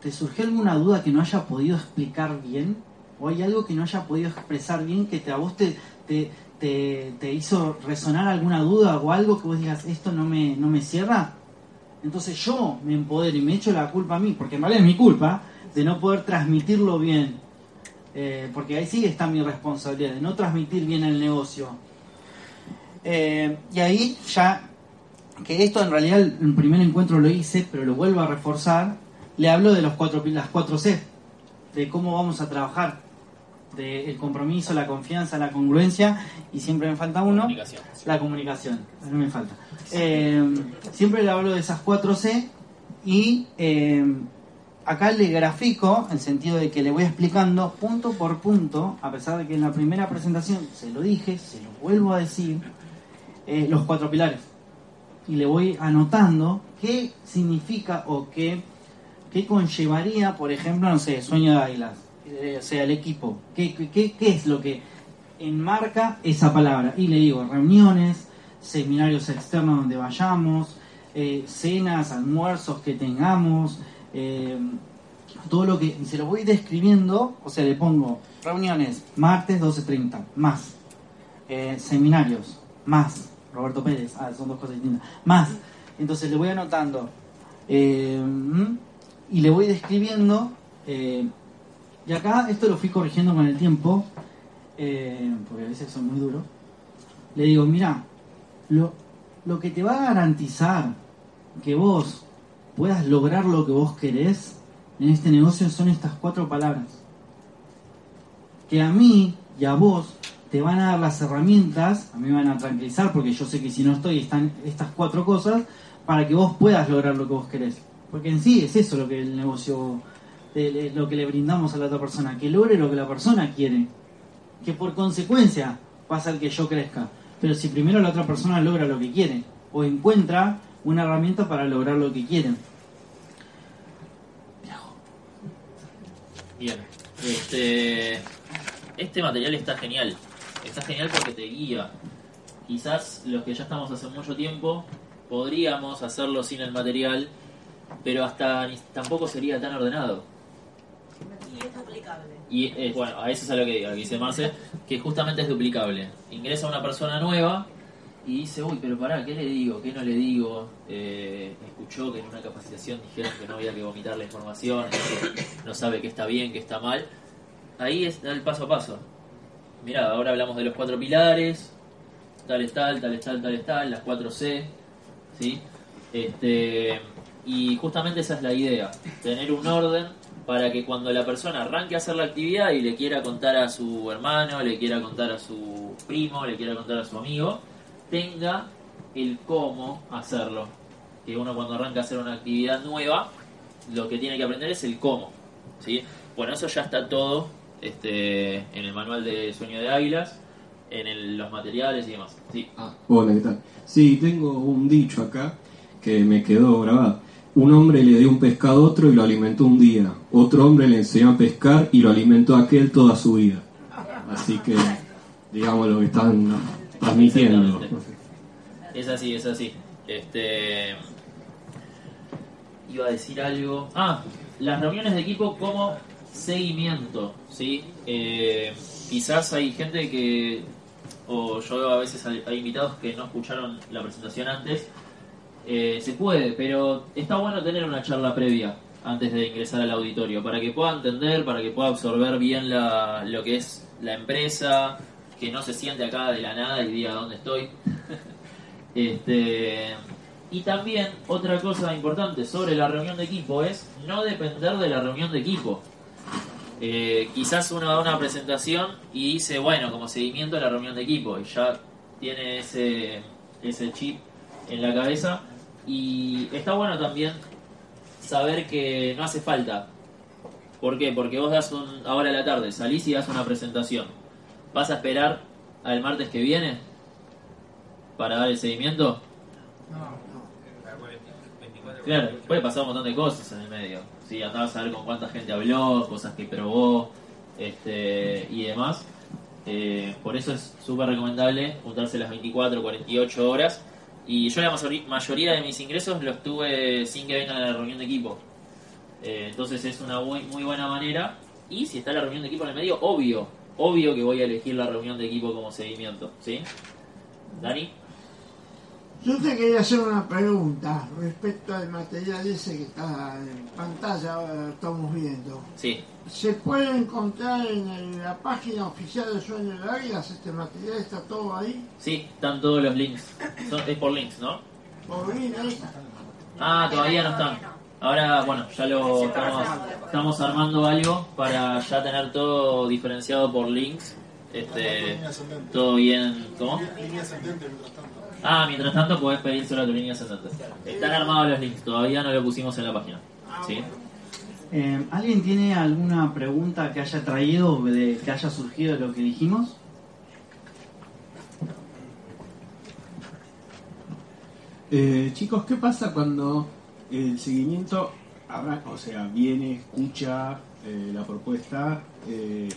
¿te surgió alguna duda que no haya podido explicar bien? ¿O hay algo que no haya podido expresar bien que te, a vos te, te hizo resonar alguna duda o algo que vos digas, esto no me, no me cierra, entonces yo me empodero y me echo la culpa a mí, porque en realidad es mi culpa de no poder transmitirlo bien. Eh, porque ahí sí está mi responsabilidad, de no transmitir bien el negocio. Eh, y ahí ya, que esto en realidad el primer encuentro lo hice, pero lo vuelvo a reforzar, le hablo de los cuatro, las cuatro C, de cómo vamos a trabajar, del compromiso, la confianza, la congruencia, y siempre me falta uno, Comunicación. la comunicación, no me falta. Eh, siempre le hablo de esas cuatro C y acá le grafico en sentido de que le voy explicando punto por punto, a pesar de que en la primera presentación se lo dije, se lo vuelvo a decir, eh, los cuatro pilares. Y le voy anotando qué significa o qué, qué conllevaría, por ejemplo, no sé, sueño de águilas, eh, o sea, el equipo. ¿Qué, qué, ¿Qué es lo que enmarca esa palabra? Y le digo, reuniones, seminarios externos donde vayamos, eh, cenas, almuerzos que tengamos, eh, todo lo que se lo voy describiendo, o sea, le pongo reuniones, martes 12.30, más, Eh, seminarios, más, Roberto Pérez, ah, son dos cosas distintas, más, entonces le voy anotando. Eh, y le voy describiendo, y acá esto lo fui corrigiendo con el tiempo, porque a veces son muy duros, le digo, mira, lo, lo que te va a garantizar que vos puedas lograr lo que vos querés en este negocio son estas cuatro palabras. Que a mí y a vos te van a dar las herramientas, a mí me van a tranquilizar porque yo sé que si no estoy están estas cuatro cosas para que vos puedas lograr lo que vos querés. Porque en sí es eso lo que el negocio, lo que le brindamos a la otra persona, que logre lo que la persona quiere. Que por consecuencia pasa el que yo crezca. Pero si primero la otra persona logra lo que quiere o encuentra una herramienta para lograr lo que quieren. Bien. Este, este material está genial. Está genial porque te guía. Quizás los que ya estamos hace mucho tiempo podríamos hacerlo sin el material, pero hasta ni- tampoco sería tan ordenado. Y es duplicable. Y eh, bueno, a eso es a lo que, lo que dice Marce, que justamente es duplicable. Ingresa una persona nueva y dice, uy, pero pará, ¿qué le digo? ¿Qué no le digo? Eh, escuchó que en una capacitación dijeron que no había que vomitar la información, no sabe qué está bien, qué está mal. Ahí es el paso a paso. Mirá, ahora hablamos de los cuatro pilares, tal es tal, tal es tal, tal es tal, las cuatro C, ¿sí? Este, y justamente esa es la idea, tener un orden para que cuando la persona arranque a hacer la actividad y le quiera contar a su hermano, le quiera contar a su primo, le quiera contar a su amigo, tenga el cómo hacerlo. Que uno cuando arranca a hacer una actividad nueva, lo que tiene que aprender es el cómo. ¿sí? Bueno, eso ya está todo este, en el manual de Sueño de Águilas, en el- los materiales y demás. Sí. Hola, ¿qué tal? Sí, tengo un dicho acá que me quedó grabado. Un hombre le dio un pescado a otro y lo alimentó un día. Otro hombre le enseñó a pescar y lo alimentó a aquel toda su vida. Así que, digamos lo que están transmitiendo. Es así, es así. Este. Iba a decir algo. Ah, las reuniones de equipo como seguimiento, ¿sí? Eh, quizás hay gente que. O yo a veces hay invitados que no escucharon la presentación antes. Eh, se puede, pero está bueno tener una charla previa antes de ingresar al auditorio para que pueda entender, para que pueda absorber bien la, lo que es la empresa, que no se siente acá de la nada y diga dónde estoy. Este, y también otra cosa importante sobre la reunión de equipo es no depender de la reunión de equipo. Eh, quizás uno da una presentación y dice, bueno, como seguimiento de la reunión de equipo, y ya tiene ese, ese chip en la cabeza. Y está bueno también saber que no hace falta. ¿Por qué? Porque vos das un, ahora a la tarde, salís y das una presentación. ¿Vas a esperar al martes que viene para dar el seguimiento? Claro, puede pasar un montón de cosas en el medio. Si andabas a ver con cuánta gente habló, cosas que probó este, y demás. Eh, por eso es súper recomendable juntarse las 24 48 horas. Y yo la mayoría de mis ingresos los tuve sin que vengan a la reunión de equipo. Eh, entonces es una muy, muy buena manera. Y si está la reunión de equipo en el medio, obvio obvio que voy a elegir la reunión de equipo como seguimiento, ¿sí? Dani. Yo te quería hacer una pregunta respecto al material ese que está en pantalla, ahora estamos viendo. Sí. ¿Se puede encontrar en el- la página oficial de Sueño de Águilas este material? ¿Está todo ahí? Sí, están todos los links. Son- es por links, ¿no? ¿Por ahí, ahí? Ah, todavía no están. Ahora, bueno, ya lo estamos, estamos armando algo para ya tener todo diferenciado por links. Este, todo bien, ¿cómo? Línea ascendente mientras tanto. Ah, mientras tanto puedes pedírselo a tu línea ascendente. Están armados los links, todavía no lo pusimos en la página. ¿Sí? Eh, ¿Alguien tiene alguna pregunta que haya traído, de, que haya surgido de lo que dijimos? Eh, chicos, ¿qué pasa cuando el seguimiento, o sea, viene, escucha eh, la propuesta, eh,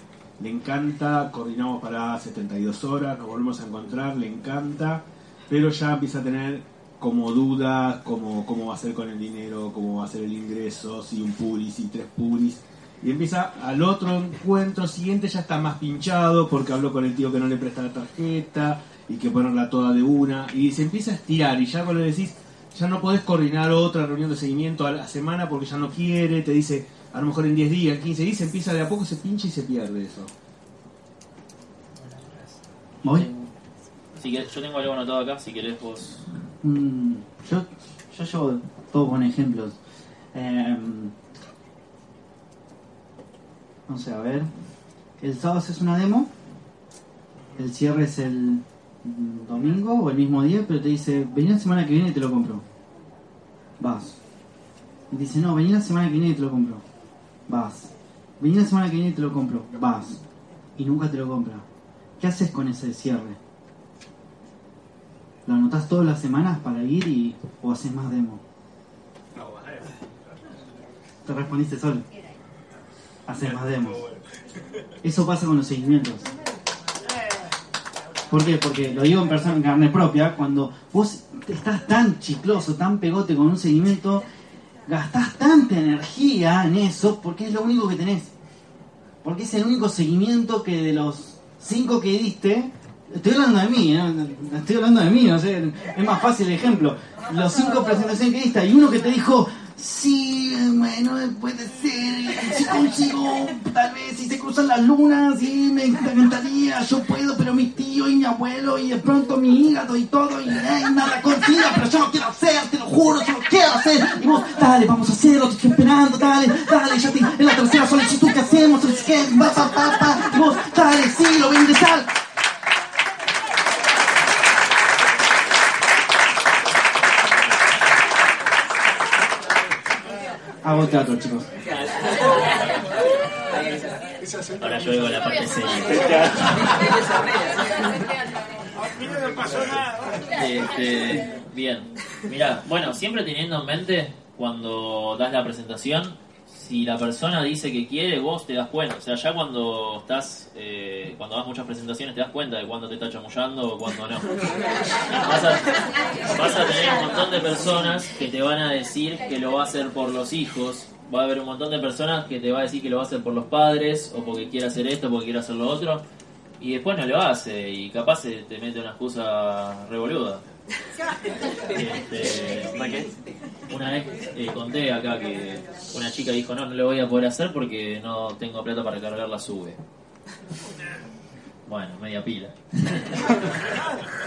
le encanta, coordinamos para 72 horas, nos volvemos a encontrar, le encanta, pero ya empieza a tener como dudas, como cómo va a ser con el dinero, cómo va a ser el ingreso, si un puris, si tres puris. Y empieza al otro encuentro siguiente, ya está más pinchado porque habló con el tío que no le presta la tarjeta y que ponerla toda de una. Y se empieza a estirar y ya cuando le decís, ya no podés coordinar otra reunión de seguimiento a la semana porque ya no quiere, te dice a lo mejor en 10 días, 15 días, empieza de a poco, se pincha y se pierde eso. ¿Voy? Si querés- yo tengo algo anotado acá, si querés vos. Mm, yo, yo llevo todo con ejemplos. Eh, no sé, a ver. El sábado haces una demo. El cierre es el domingo o el mismo día, pero te dice, vení la semana que viene y te lo compro. Vas. Y dice, no, vení la semana que viene y te lo compro. Vas. Vení la semana que viene y te lo compro. Vas. Y nunca te lo compra. ¿Qué haces con ese cierre? ¿Lo anotás todas las semanas para ir y o haces más demo? Te respondiste solo. Haces más demos. Eso pasa con los seguimientos. ¿Por qué? Porque lo digo en persona, en carne propia, cuando vos estás tan chicloso, tan pegote con un seguimiento, gastás tanta energía en eso porque es lo único que tenés. Porque es el único seguimiento que de los cinco que diste, estoy hablando de mí, ¿no? estoy hablando de mí, no sé, es más fácil el ejemplo. Los cinco presentaciones que diste, hay uno que te dijo, sí, bueno, puede ser, si consigo, tal vez, si se cruzan las lunas, sí, me encantaría, yo puedo, pero mi tío y mi abuelo y de pronto mi hígado y todo, y nada consiga, pero yo lo quiero hacer, te lo juro, yo lo quiero hacer. Y vos, dale, vamos a hacerlo, te estoy esperando, dale, dale, ya te, en la tercera solicitud que hacemos, es que vas a papá, y vos, dale, sí, lo voy a ingresar. Hago teatro, chicos. Ahora yo digo la parte seria. Este, bien. Mira, bueno, siempre teniendo en mente cuando das la presentación, si la persona dice que quiere, vos te das cuenta. O sea, ya cuando estás, eh, cuando das muchas presentaciones, te das cuenta de cuándo te está chamullando o cuándo no. Vas a, tener un montón de personas que te van a decir que lo va a hacer por los hijos. Va a haber un montón de personas que te va a decir que lo va a hacer por los padres, o porque quiere hacer esto, porque quiere hacer lo otro. Y después no lo hace, y capaz te mete una excusa revoluda. Este, una vez eh, conté acá que una chica dijo, no, no lo voy a poder hacer porque no tengo plata para cargar la sube. Bueno, media pila.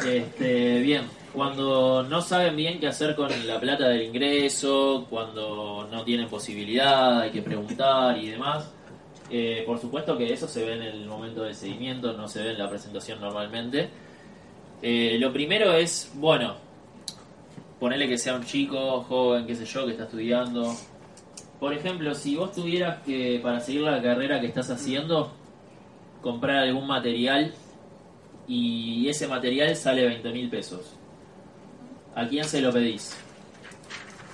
Este, bien, cuando no saben bien qué hacer con la plata del ingreso, cuando no tienen posibilidad, hay que preguntar y demás. eh, por supuesto que eso se ve en el momento del seguimiento, no se ve en la presentación normalmente. Eh, lo primero es, bueno, ponerle que sea un chico, joven, qué sé yo, que está estudiando. Por ejemplo, si vos tuvieras que, para seguir la carrera que estás haciendo, comprar algún material y ese material sale 20 mil pesos, ¿a quién se lo pedís?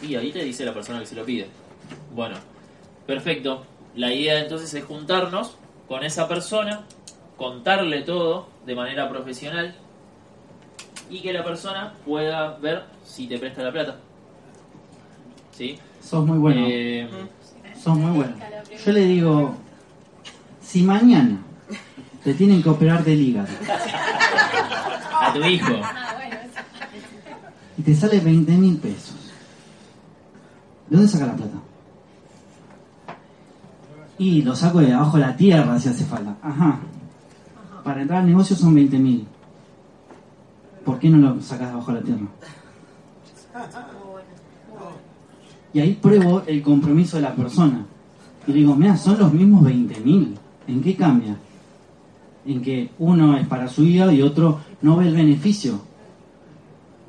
Y ahí te dice la persona que se lo pide. Bueno, perfecto. La idea entonces es juntarnos con esa persona, contarle todo de manera profesional y que la persona pueda ver si te presta la plata. ¿Sí? Sos muy bueno. Eh, Sos muy bueno. Yo le digo, si mañana te tienen que operar del hígado. A tu hijo. Y te sale 20 mil pesos. ¿De dónde saca la plata? Y lo saco de abajo de la tierra si hace falta. Ajá. Para entrar al negocio son 20 mil. ¿Por qué no lo sacas de abajo de la tierra? Y ahí pruebo el compromiso de la persona. Y digo, mira, son los mismos 20 mil. ¿En qué cambia? En que uno es para su hígado y otro no ve el beneficio.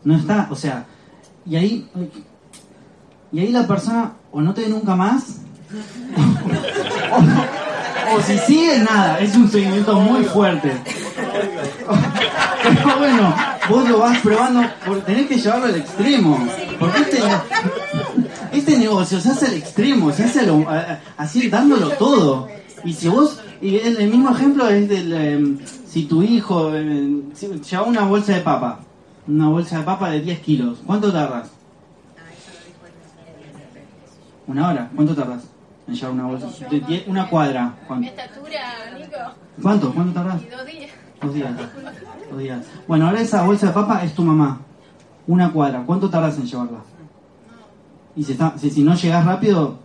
No está, o sea, y ahí, y ahí la persona o no te ve nunca más, o, o si sigue, nada, es un seguimiento muy fuerte. Pero bueno, vos lo vas probando, porque tenés que llevarlo al extremo. Porque este, este negocio se hace al extremo, se hace lo- así dándolo todo. Y si vos, y el, el mismo ejemplo es del, em, si tu hijo si lleva una bolsa de papa, una bolsa de papa de 10 kilos, ¿cuánto tardas? Una hora, ¿cuánto tardas en llevar una bolsa? De 10 una cuadra, ¿cuánto? ¿Cuánto? ¿Cuánto tardas? Dos días. Dos días. Dos días. Bueno, ahora esa bolsa de papa es tu mamá. Una cuadra. ¿Cuánto tardas en llevarla? Y si, está, si, no llegas rápido,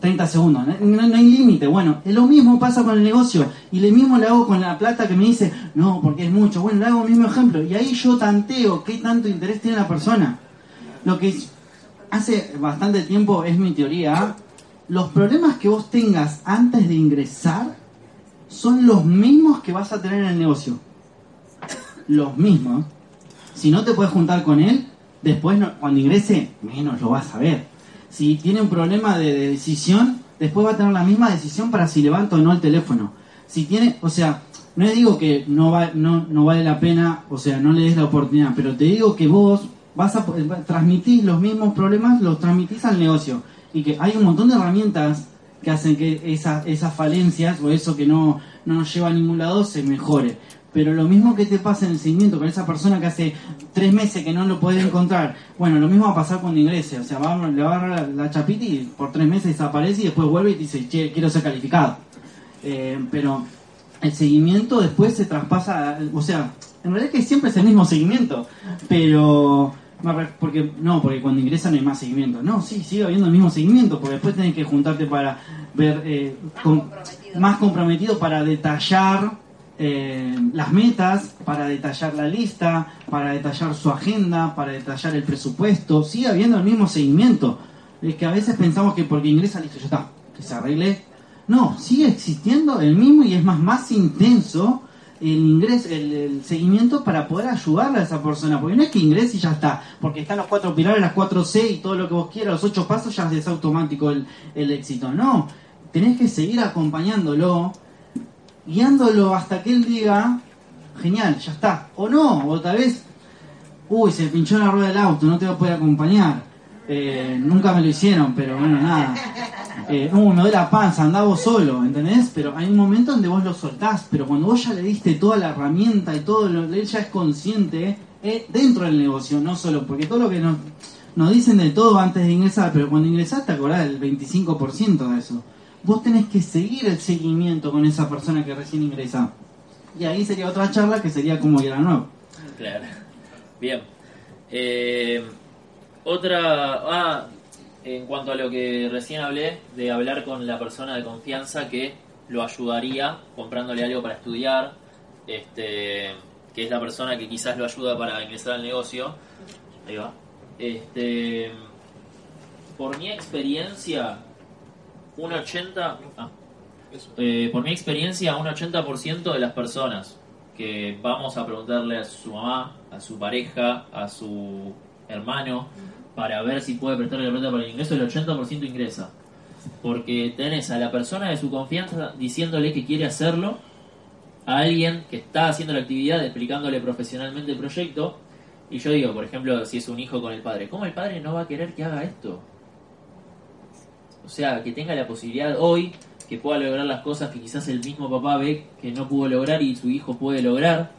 30 segundos. No, hay límite. Bueno, lo mismo pasa con el negocio. Y lo mismo le hago con la plata que me dice, no, porque es mucho. Bueno, le hago el mismo ejemplo. Y ahí yo tanteo qué tanto interés tiene la persona. Lo que hace bastante tiempo es mi teoría. Los problemas que vos tengas antes de ingresar son los mismos que vas a tener en el negocio. Los mismos. Si no te puedes juntar con él, después no- cuando ingrese, menos lo vas a ver. Si tiene un problema de, de decisión, después va a tener la misma decisión para si levanta o no el teléfono. Si tiene, o sea, no digo que no, va, no, no vale la pena, o sea, no le des la oportunidad, pero te digo que vos vas a transmitir los mismos problemas, los transmitís al negocio. Y que hay un montón de herramientas que hacen que esa- esas falencias o eso que no, no nos lleva a ningún lado se mejore. Pero lo mismo que te pasa en el seguimiento con esa persona que hace tres meses que no lo puede encontrar, bueno, lo mismo va a pasar cuando ingrese. O sea, va, le va a agarrar la, chapita y por tres meses desaparece y después vuelve y te dice, che, quiero ser calificado. Eh, pero el seguimiento después se traspasa, o sea, en realidad que siempre es el mismo seguimiento, pero porque no, porque cuando ingresan hay más seguimiento. No, sí, sigue habiendo el mismo seguimiento, porque después tenés que juntarte para ver eh, más comprometido para detallar eh, las metas, para detallar la lista, para detallar su agenda, para detallar el presupuesto. Sigue habiendo el mismo seguimiento. Es que a veces pensamos que porque ingresa, listo, ya está, que se arregle. No, sigue existiendo el mismo y es más, más intenso el ingreso, el, seguimiento para poder ayudarle a esa persona. Porque no es que ingrese y ya está, porque están los cuatro pilares, las cuatro C y todo lo que vos quieras, los ocho pasos, ya es automático el, el éxito. No, tenés que seguir acompañándolo, guiándolo hasta que él diga, genial, ya está. O no, o tal vez, uy, se pinchó la rueda del auto, no te va a poder acompañar. Eh, nunca me lo hicieron, pero bueno, nada. Eh, uy, me doy la panza, andá solo, ¿entendés? Pero hay un momento donde vos lo soltás, pero cuando vos ya le diste toda la herramienta y todo, lo, él ya es consciente eh, dentro del negocio, no solo, porque todo lo que nos, nos dicen de todo antes de ingresar, pero cuando ingresás te acordás del 25% de eso. Vos tenés que seguir el seguimiento con esa persona que recién ingresa. Y ahí sería otra charla que sería como ir a nuevo. Claro. Bien. Eh, otra. Ah, en cuanto a lo que recién hablé, de hablar con la persona de confianza que lo ayudaría comprándole algo para estudiar, este, que es la persona que quizás lo ayuda para ingresar al negocio. Ahí va. Este, por mi experiencia, un 80. ah, eh, por mi experiencia, un 80% de las personas que vamos a preguntarle a su mamá, a su pareja, a su hermano, para ver si puede prestarle la plata para el ingreso, el 80% ingresa. Porque tenés a la persona de su confianza diciéndole que quiere hacerlo, a alguien que está haciendo la actividad, explicándole profesionalmente el proyecto, y yo digo, por ejemplo, si es un hijo con el padre, ¿cómo el padre no va a querer que haga esto? O sea, que tenga la posibilidad hoy que pueda lograr las cosas que quizás el mismo papá ve que no pudo lograr y su hijo puede lograr.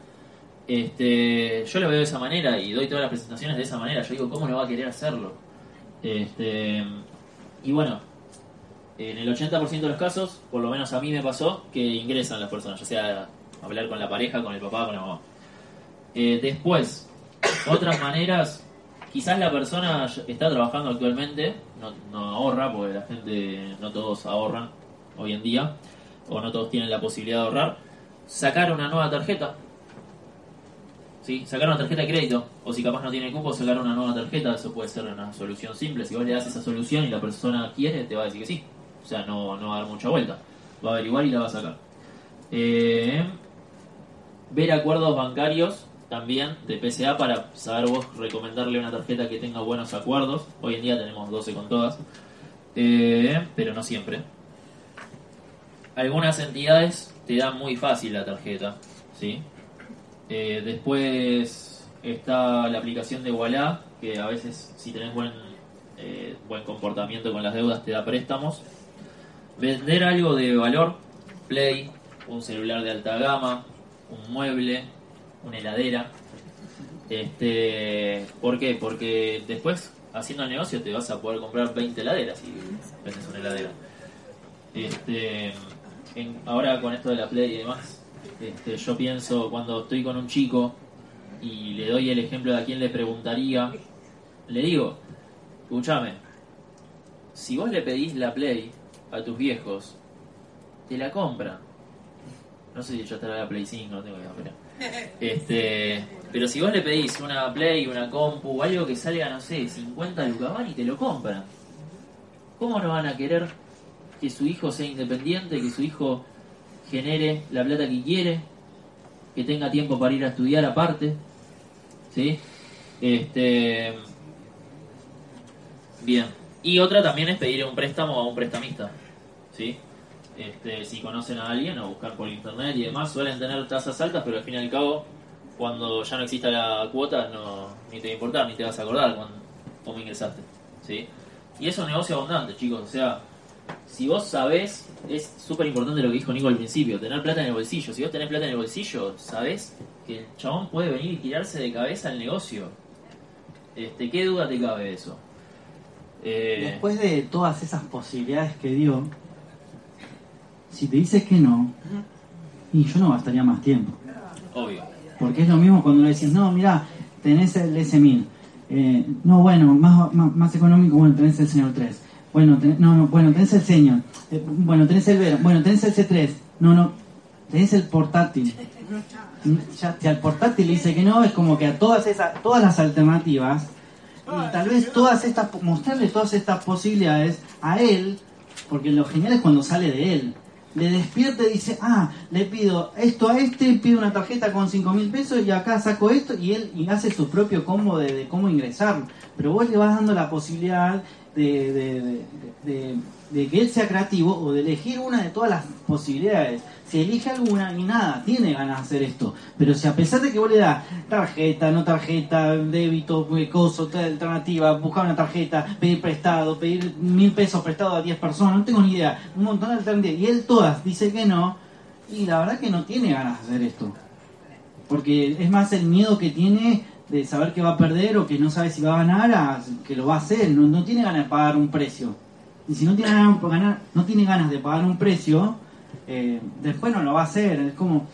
Este, yo lo veo de esa manera y doy todas las presentaciones de esa manera. Yo digo, ¿cómo no va a querer hacerlo? Este, y bueno, En el 80% de los casos, por lo menos a mí me pasó, que ingresan las personas, ya sea hablar con la pareja, con el papá, con la mamá. Eh, después, otras maneras, quizás la persona está trabajando actualmente, no, no ahorra, porque la gente, no todos ahorran hoy en día, o no todos tienen la posibilidad de ahorrar, sacar una nueva tarjeta, sacar una tarjeta de crédito, o si capaz no tiene cupo, sacar una nueva tarjeta, eso puede ser una solución simple, si vos le das esa solución y la persona quiere, te va a decir que sí, o sea, no, no va a dar mucha vuelta, va a averiguar y la va a sacar. Eh, ver acuerdos bancarios también de PSA para saber vos recomendarle una tarjeta que tenga buenos acuerdos. Hoy en día tenemos 12 con todas, eh, pero no siempre. Algunas entidades te dan muy fácil la tarjeta, ¿sí? Eh, después está la aplicación de Walla, que a veces si tenés buen, eh, buen comportamiento con las deudas te da préstamos. Vender algo de valor, Play, un celular de alta gama, un mueble, una heladera. Este, ¿Por qué? Porque después, haciendo el negocio, te vas a poder comprar 20 heladeras si vendes una heladera. Este, en- ahora con esto de la Play y demás, este, yo pienso cuando estoy con un chico y le doy el ejemplo de a quién le preguntaría, le digo, escúchame, si vos le pedís la Play a tus viejos, te la compran. No sé si ya estará la Play 5, no tengo idea, pero... Este, pero si vos le pedís una Play, una compu, algo que salga, no sé, 50 lucas y te lo compran. ¿Cómo no van a querer que su hijo sea independiente, que su hijo genere la plata que quiere, que tenga tiempo para ir a estudiar aparte? ¿Sí? Este. Bien. Y otra también es pedir un préstamo a un prestamista. ¿Sí? Este, si conocen a alguien o buscar por internet y demás, suelen tener tasas altas, pero al fin y al cabo, cuando ya no exista la cuota, no, ni te va a importar, ni te vas a acordar cuando, cómo ingresaste. ¿sí? Y es un negocio abundante, chicos. O sea, si vos sabés, es súper importante lo que dijo Nico al principio, tener plata en el bolsillo. Si vos tenés plata en el bolsillo, sabés que el chabón puede venir y tirarse de cabeza al negocio. Este, ¿Qué duda te cabe de eso? Eh, Después de todas esas posibilidades que dio, si te dices que no, y yo no gastaría más tiempo. obvio. Porque es lo mismo cuando le decís, no, mira, tenés el S1000. Eh, no, bueno, más, más, más económico, bueno, tenés el Senior 3. Bueno, tenés, no, no, bueno, tenés el Senior. Eh, bueno, tenés el Vero. Bueno, tenés el C3. No, no, tenés el portátil. Ya, si al portátil dice que no, es como que a todas esas, todas las alternativas, y tal vez todas estas, mostrarle todas estas posibilidades a él, porque lo genial es cuando sale de él. Le despierta y dice, ah, le pido esto a este, pido una tarjeta con 5 mil pesos y acá saco esto y él y hace su propio combo de, de cómo ingresar. Pero vos le vas dando la posibilidad de, de- de- que él sea creativo o de elegir una de todas las posibilidades. Si elige alguna y nada, tiene ganas de hacer esto. Pero si a pesar de que vos le das tarjeta, no tarjeta, débito, eh, coso, alternativa, buscar una tarjeta, pedir prestado, pedir mil pesos prestado a 10 personas, no tengo ni idea, un montón de alternativas. Y él todas dice que no, y la verdad que no tiene ganas de hacer esto. Porque es más el miedo que tiene de saber que va a perder o que no sabe si va a ganar, a que lo va a hacer. No, no tiene ganas de pagar un precio. Y si no tiene ganas, de ganar- no tiene ganas de pagar un precio, eh, después no lo va a hacer. Es como.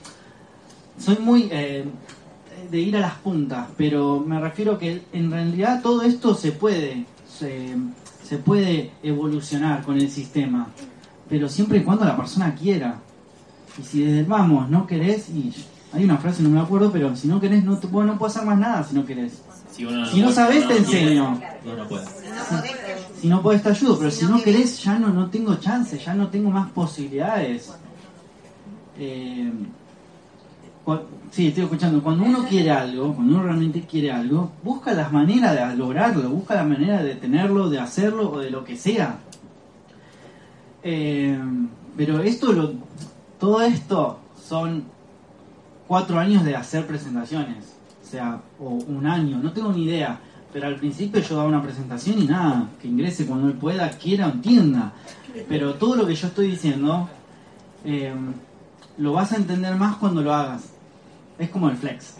Soy muy eh, de ir a las puntas, pero me refiero que en realidad todo esto se puede. Se, se puede evolucionar con el sistema, pero siempre y cuando la persona quiera. Y si desde el vamos no querés, y hay una frase, no me acuerdo, pero si no querés, no, vos no puedes hacer más nada si no querés. Si, Si no puede- sabés, te enseño. No, no puede. Si no podés, te ayudo, pero si no querés, ya no, no tengo chance, ya no tengo más posibilidades. Eh, sí, estoy escuchando. Cuando uno quiere algo, cuando uno realmente quiere algo, busca las maneras de lograrlo, busca la manera de tenerlo, de hacerlo o de lo que sea. Eh, pero esto, lo, todo esto son cuatro años de hacer presentaciones, o sea, o un año, no tengo ni idea. Pero al principio yo daba una presentación y nada, que ingrese cuando él pueda, quiera entienda. Pero todo lo que yo estoy diciendo, eh, lo vas a entender más cuando lo hagas. Es como el flex.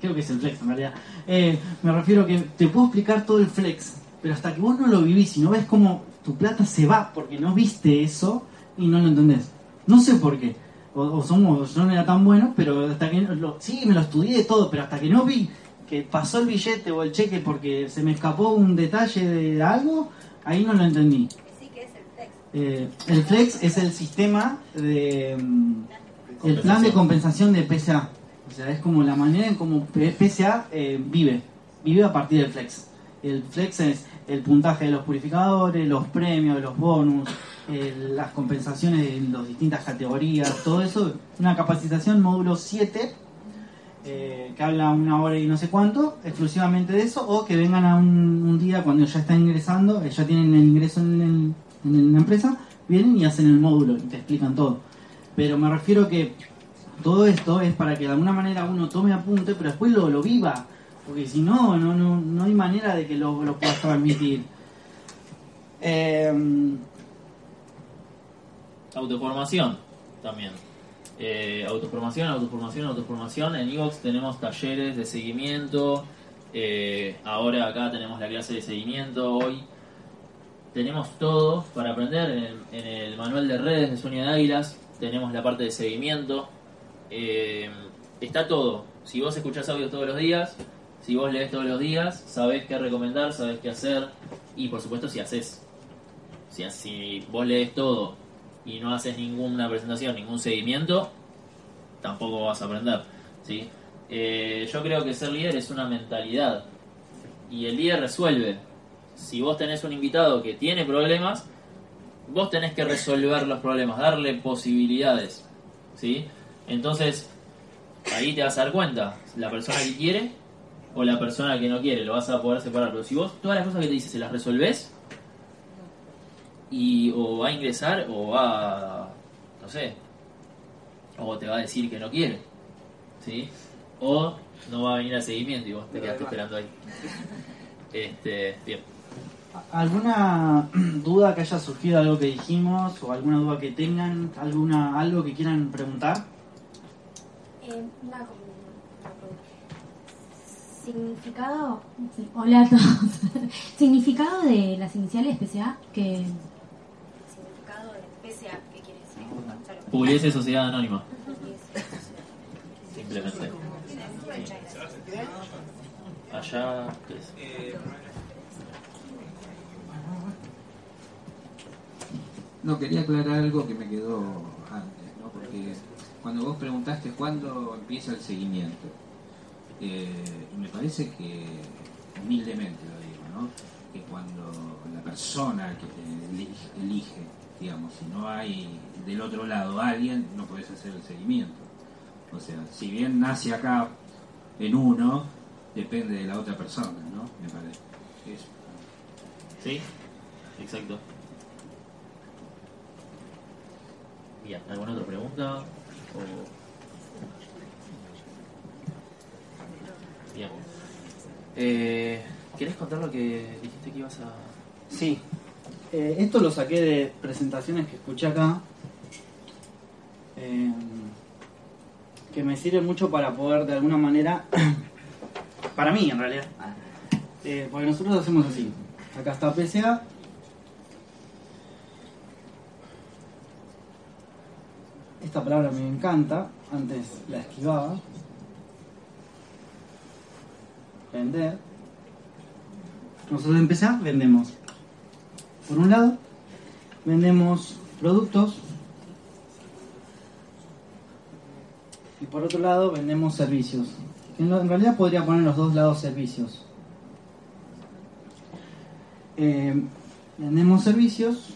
Creo que es el flex en realidad. Eh, me refiero a que te puedo explicar todo el flex, pero hasta que vos no lo vivís y no ves cómo tu plata se va porque no viste eso y no lo entendés. No sé por qué. O, o somos, yo no era tan bueno, pero hasta que lo, sí, me lo estudié todo, pero hasta que no vi que pasó el billete o el cheque porque se me escapó un detalle de algo, ahí no lo entendí. Sí, que es el flex. Eh, el flex es el sistema de mm, el plan de compensación de PSA. O sea, es como la manera en cómo PSA eh, vive. Vive a partir del flex. El flex es el puntaje de los purificadores, los premios, los bonus, el- las compensaciones en las distintas categorías, todo eso. Una capacitación módulo 7 eh, que habla una hora y no sé cuánto, exclusivamente de eso, o que vengan a un, día cuando ya están ingresando, eh, ya tienen el ingreso en, la empresa, vienen y hacen el módulo y te explican todo. Pero me refiero que todo esto es para que de alguna manera uno tome apunte, pero después lo, lo viva, porque si no, no, no, no hay manera de que lo, lo puedas transmitir. Eh, Autoformación también. Eh, autoformación, autoformación, autoformación. En Evox tenemos talleres de seguimiento. Eh, ahora acá tenemos la clase de seguimiento hoy. Tenemos todo para aprender. En el, manual de redes de Sueño de Águilas tenemos la parte de seguimiento. Eh, está todo. Si vos escuchás audios todos los días, si vos lees todos los días, sabés qué recomendar, sabés qué hacer. Y por supuesto si haces. Si vos lees todo y no haces ninguna presentación, ningún seguimiento, tampoco vas a aprender. ¿sí? Eh, yo creo que ser líder es una mentalidad y el líder resuelve. Si vos tenés un invitado que tiene problemas, vos tenés que resolver los problemas, darle posibilidades. ¿sí? Entonces, ahí te vas a dar cuenta, la persona que quiere o la persona que no quiere, lo vas a poder separar. Pero si vos todas las cosas que te dice se las resolvés, y o va a ingresar o va no sé o te va a decir que no quiere ¿sí? o no va a venir al seguimiento y vos te quedaste esperando ahí este bien ¿Alguna duda que haya surgido de algo que dijimos o alguna duda que tengan, alguna algo que quieran preguntar? Eh, una, una pregunta. Significado. hola a todos. Significado de las iniciales PCA que. PSA, ¿qué quiere decir? Pugliese Sociedad Anónima simplemente allá ¿qué es? No, quería aclarar algo que me quedó antes, ¿no? Porque cuando vos preguntaste cuándo empieza el seguimiento, eh, me parece que, humildemente lo digo, ¿no? Que cuando la persona que elige, elige, digamos, si no hay del otro lado alguien, no podés hacer el seguimiento. O sea, si bien nace acá en uno, depende de la otra persona, ¿no? Me parece. Eso. ¿sí? exacto bien ¿alguna otra pregunta? O- bien eh, ¿querés contar lo que dijiste que ibas a Sí. Eh, esto lo saqué de presentaciones que escuché acá. eh, que me sirve mucho para poder de alguna manera. para mí en realidad. eh, porque nosotros hacemos así. Acá está PSA. Esta palabra me encanta. Antes la esquivaba. Vender. Nosotros en vendemos. Por un lado, vendemos productos. Y por otro lado, vendemos servicios. En, realidad podría poner los dos lados servicios. Eh, vendemos servicios.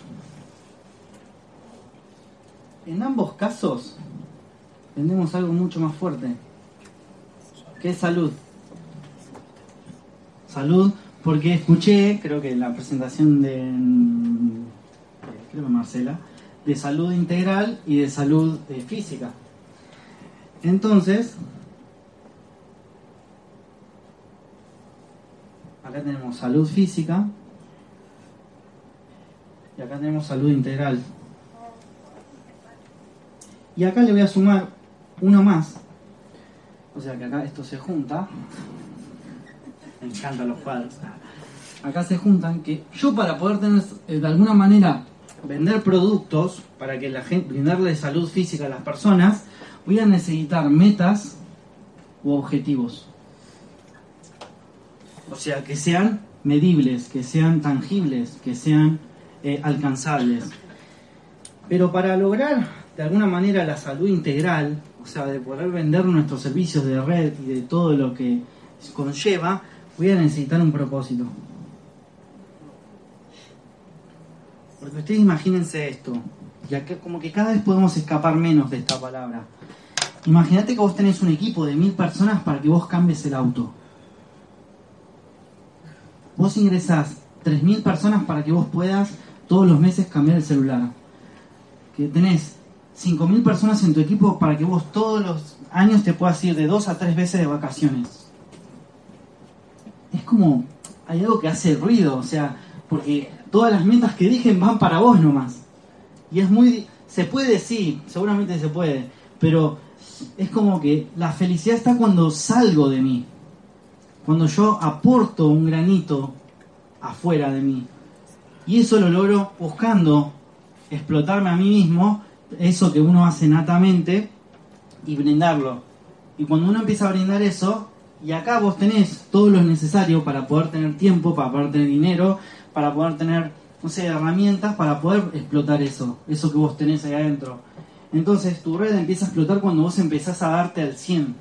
En ambos casos, vendemos algo mucho más fuerte, que es salud. Salud, porque escuché, creo que la presentación de, eh, creo que Marcela, de salud integral y de salud eh, física. Entonces, acá tenemos salud física y acá tenemos salud integral. Y acá le voy a sumar uno más. O sea que acá esto se junta. Me encantan los cuadros. acá se juntan, que yo para poder tener eh, de alguna manera vender productos, para que la gente, brindarle salud física a las personas, voy a necesitar metas u objetivos. O sea, que sean medibles, que sean tangibles, que sean eh, alcanzables. Pero para lograr de alguna manera la salud integral, o sea, de poder vender nuestros servicios de red y de todo lo que conlleva, voy a necesitar un propósito. Porque ustedes imagínense esto, y acá como que cada vez podemos escapar menos de esta palabra. Imagínate que vos tenés un equipo de mil personas para que vos cambies el auto. Vos ingresás 3.000 personas para que vos puedas todos los meses cambiar el celular. Que tenés 5.000 personas en tu equipo para que vos todos los años te puedas ir de dos a tres veces de vacaciones. Es como, hay algo que hace ruido, o sea, porque todas las metas que dije van para vos nomás. Y es muy, se puede, sí, seguramente se puede, pero es como que la felicidad está cuando salgo de mí, cuando yo aporto un granito afuera de mí. Y eso lo logro buscando explotarme a mí mismo, eso que uno hace natamente, y brindarlo. Y cuando uno empieza a brindar eso, y acá vos tenés todo lo necesario para poder tener tiempo, para poder tener dinero, para poder tener, no sé, herramientas para poder explotar eso, eso que vos tenés ahí adentro. Entonces tu red empieza a explotar cuando vos empezás a darte al 100,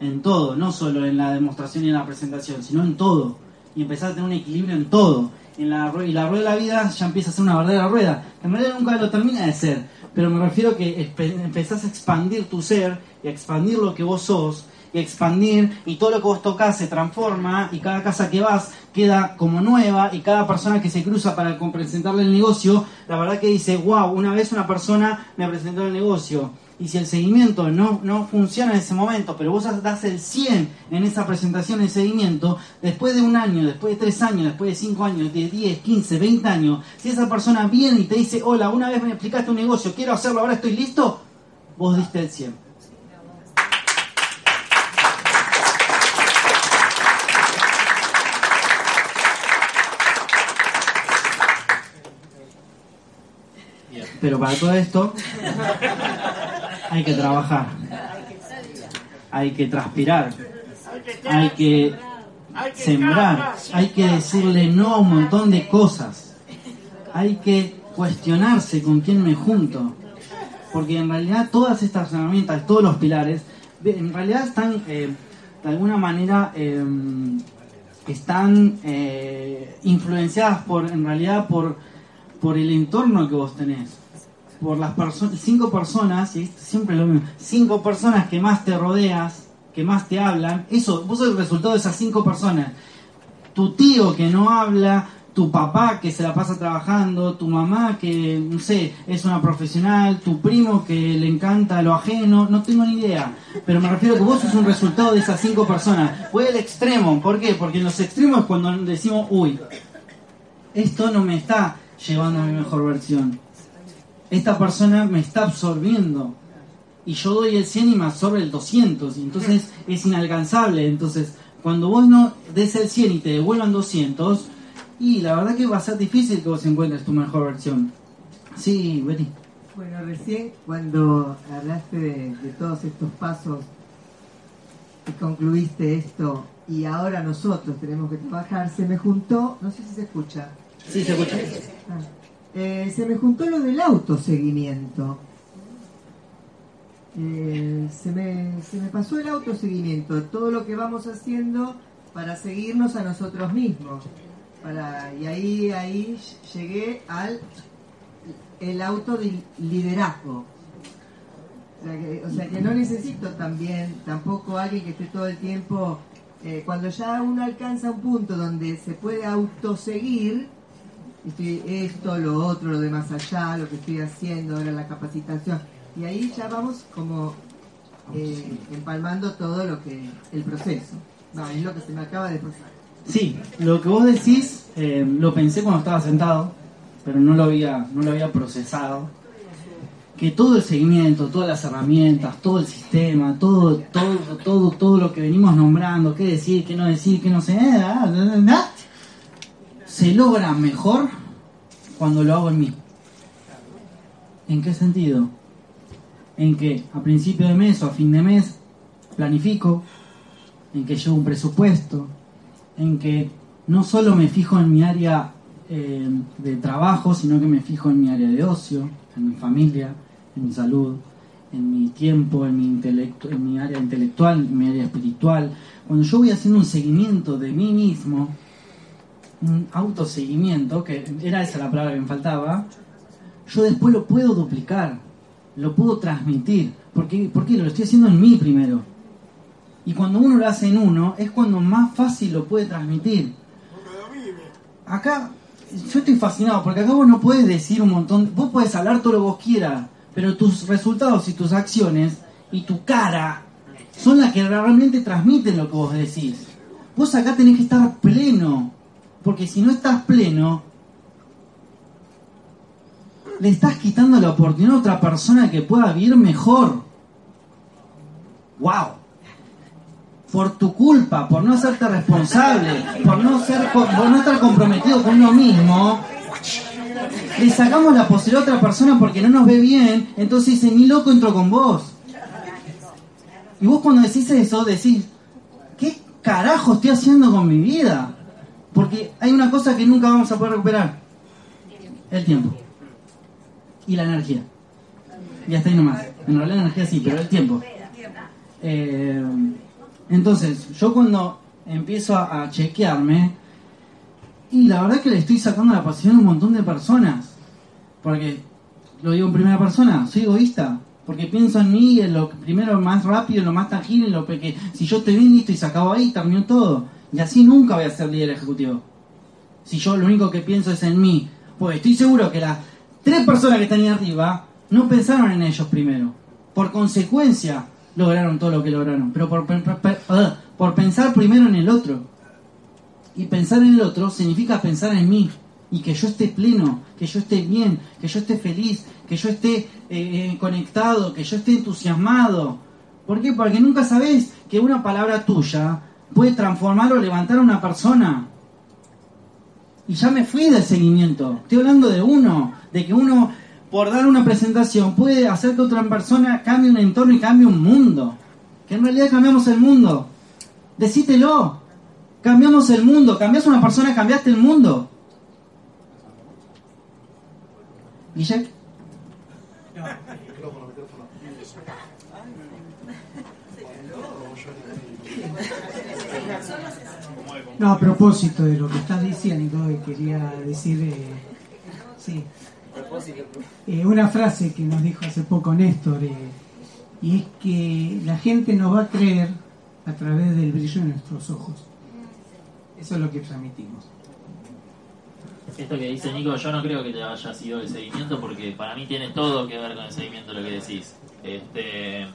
en todo, no solo en la demostración y en la presentación, sino en todo. Y empezás a tener un equilibrio en todo. En la, y la rueda de la vida ya empieza a ser una verdadera rueda. En realidad nunca lo termina de ser, pero me refiero a que empezás a expandir tu ser y a expandir lo que vos sos y expandir y todo lo que vos tocas se transforma y cada casa que vas queda como nueva y cada persona que se cruza para presentarle el negocio, la verdad que dice, wow, una vez una persona me presentó el negocio. Y si el seguimiento no, no funciona en ese momento, pero vos das el 100 en esa presentación, el seguimiento, después de un año, después de tres años, después de cinco años, de 10, 15, 20 años, si esa persona viene y te dice, hola, una vez me explicaste un negocio, quiero hacerlo, ahora estoy listo, vos diste el 100. Pero para todo esto hay que trabajar, hay que transpirar, hay que sembrar, hay que decirle no a un montón de cosas, hay que cuestionarse con quién me junto, porque en realidad todas estas herramientas, todos los pilares, en realidad están eh, de alguna manera eh, están eh, influenciadas por en realidad por por el entorno que vos tenés por las personas, cinco personas, y siempre lo mismo, cinco personas que más te rodeas, que más te hablan, eso, vos sos el resultado de esas cinco personas. Tu tío que no habla, tu papá que se la pasa trabajando, tu mamá que, no sé, es una profesional, tu primo que le encanta lo ajeno, no tengo ni idea. Pero me refiero a que vos sos un resultado de esas cinco personas. Fue el extremo, ¿por qué? Porque en los extremos es cuando decimos, uy, esto no me está llevando a mi mejor versión esta persona me está absorbiendo. Y yo doy el 100 y me absorbe el 200 y entonces es inalcanzable. Entonces cuando vos no des el 100 y te devuelvan 200 y la verdad que va a ser difícil que vos encuentres tu mejor versión. Sí Betty. Bueno recién cuando hablaste de, de todos estos pasos y concluiste esto y ahora nosotros tenemos que trabajar se me juntó no sé si se escucha. Sí se escucha. Ah. Eh, se me juntó lo del autoseguimiento. Eh, se, me, se me pasó el autoseguimiento, todo lo que vamos haciendo para seguirnos a nosotros mismos. Para, y ahí, ahí llegué al el autoliderazgo. O sea, que, o sea que no necesito también tampoco alguien que esté todo el tiempo, eh, cuando ya uno alcanza un punto donde se puede autoseguir, estoy esto, lo otro, lo de más allá, lo que estoy haciendo, ahora la capacitación. Y ahí ya vamos como eh, empalmando todo lo que el proceso. No, es lo que se me acaba de pasar. Sí, lo que vos decís eh, lo pensé cuando estaba sentado, pero no lo había, no lo había procesado. Que todo el seguimiento, todas las herramientas, todo el sistema, todo, todo, todo, todo lo que venimos nombrando, qué decir, qué no decir, qué no sé, se logra mejor cuando lo hago en mí. ¿En qué sentido? En que a principio de mes o a fin de mes planifico, en que llevo un presupuesto, en que no solo me fijo en mi área eh, de trabajo, sino que me fijo en mi área de ocio, en mi familia, en mi salud, en mi tiempo, en mi, intelecto, en mi área intelectual, en mi área espiritual. Cuando yo voy haciendo un seguimiento de mí mismo, un autoseguimiento, que era esa la palabra que me faltaba, yo después lo puedo duplicar, lo puedo transmitir. porque lo estoy haciendo en mí primero. Y cuando uno lo hace en uno, es cuando más fácil lo puede transmitir. Acá, yo estoy fascinado, porque acá vos no puedes decir un montón, vos puedes hablar todo lo que vos quieras, pero tus resultados y tus acciones y tu cara son las que realmente transmiten lo que vos decís. Vos acá tenés que estar pleno, porque si no estás pleno, le estás quitando la oportunidad a otra persona que pueda vivir mejor. ¡Wow! Por tu culpa, por no hacerte responsable, por no, ser, por no estar comprometido con uno mismo, le sacamos la posibilidad a otra persona porque no nos ve bien, entonces dice, ni loco entro con vos. Y vos cuando decís eso, decís, ¿qué carajo estoy haciendo con mi vida? Porque hay una cosa que nunca vamos a poder recuperar. El tiempo. Y la energía. Y hasta ahí nomás. En realidad la energía sí, pero el tiempo. Eh, entonces, yo cuando empiezo a, chequearme, y la verdad es que le estoy sacando la pasión a un montón de personas. Porque, lo digo en primera persona, soy egoísta. Porque pienso en mí, en lo primero, más rápido, en lo más tangible, en lo que si yo te vi listo y se acabó ahí, terminó todo. Y así nunca voy a ser líder ejecutivo. Si yo lo único que pienso es en mí. Pues estoy seguro que las tres personas que están ahí arriba no pensaron en ellos primero. Por consecuencia, lograron todo lo que lograron. Pero por, por, por pensar primero en el otro. Y pensar en el otro significa pensar en mí. Y que yo esté pleno, que yo esté bien, que yo esté feliz, que yo esté eh, eh, conectado, que yo esté entusiasmado. ¿Por qué? Porque nunca sabes que una palabra tuya puede transformar o levantar a una persona. Y ya me fui del seguimiento. Estoy hablando de uno, de que uno, por dar una presentación, puede hacer que otra persona cambie un entorno y cambie un mundo. Que en realidad cambiamos el mundo. Decítelo. Cambiamos el mundo. Cambias una persona, cambiaste el mundo. Guille. No, a propósito de lo que estás diciendo, quería decir, eh, sí, eh, una frase que nos dijo hace poco Néstor, eh, y es que la gente nos va a creer a través del brillo de nuestros ojos. Eso es lo que transmitimos. Esto que dice Nico, yo no creo que te haya sido el seguimiento porque para mí tiene todo que ver con el seguimiento lo que decís. Este,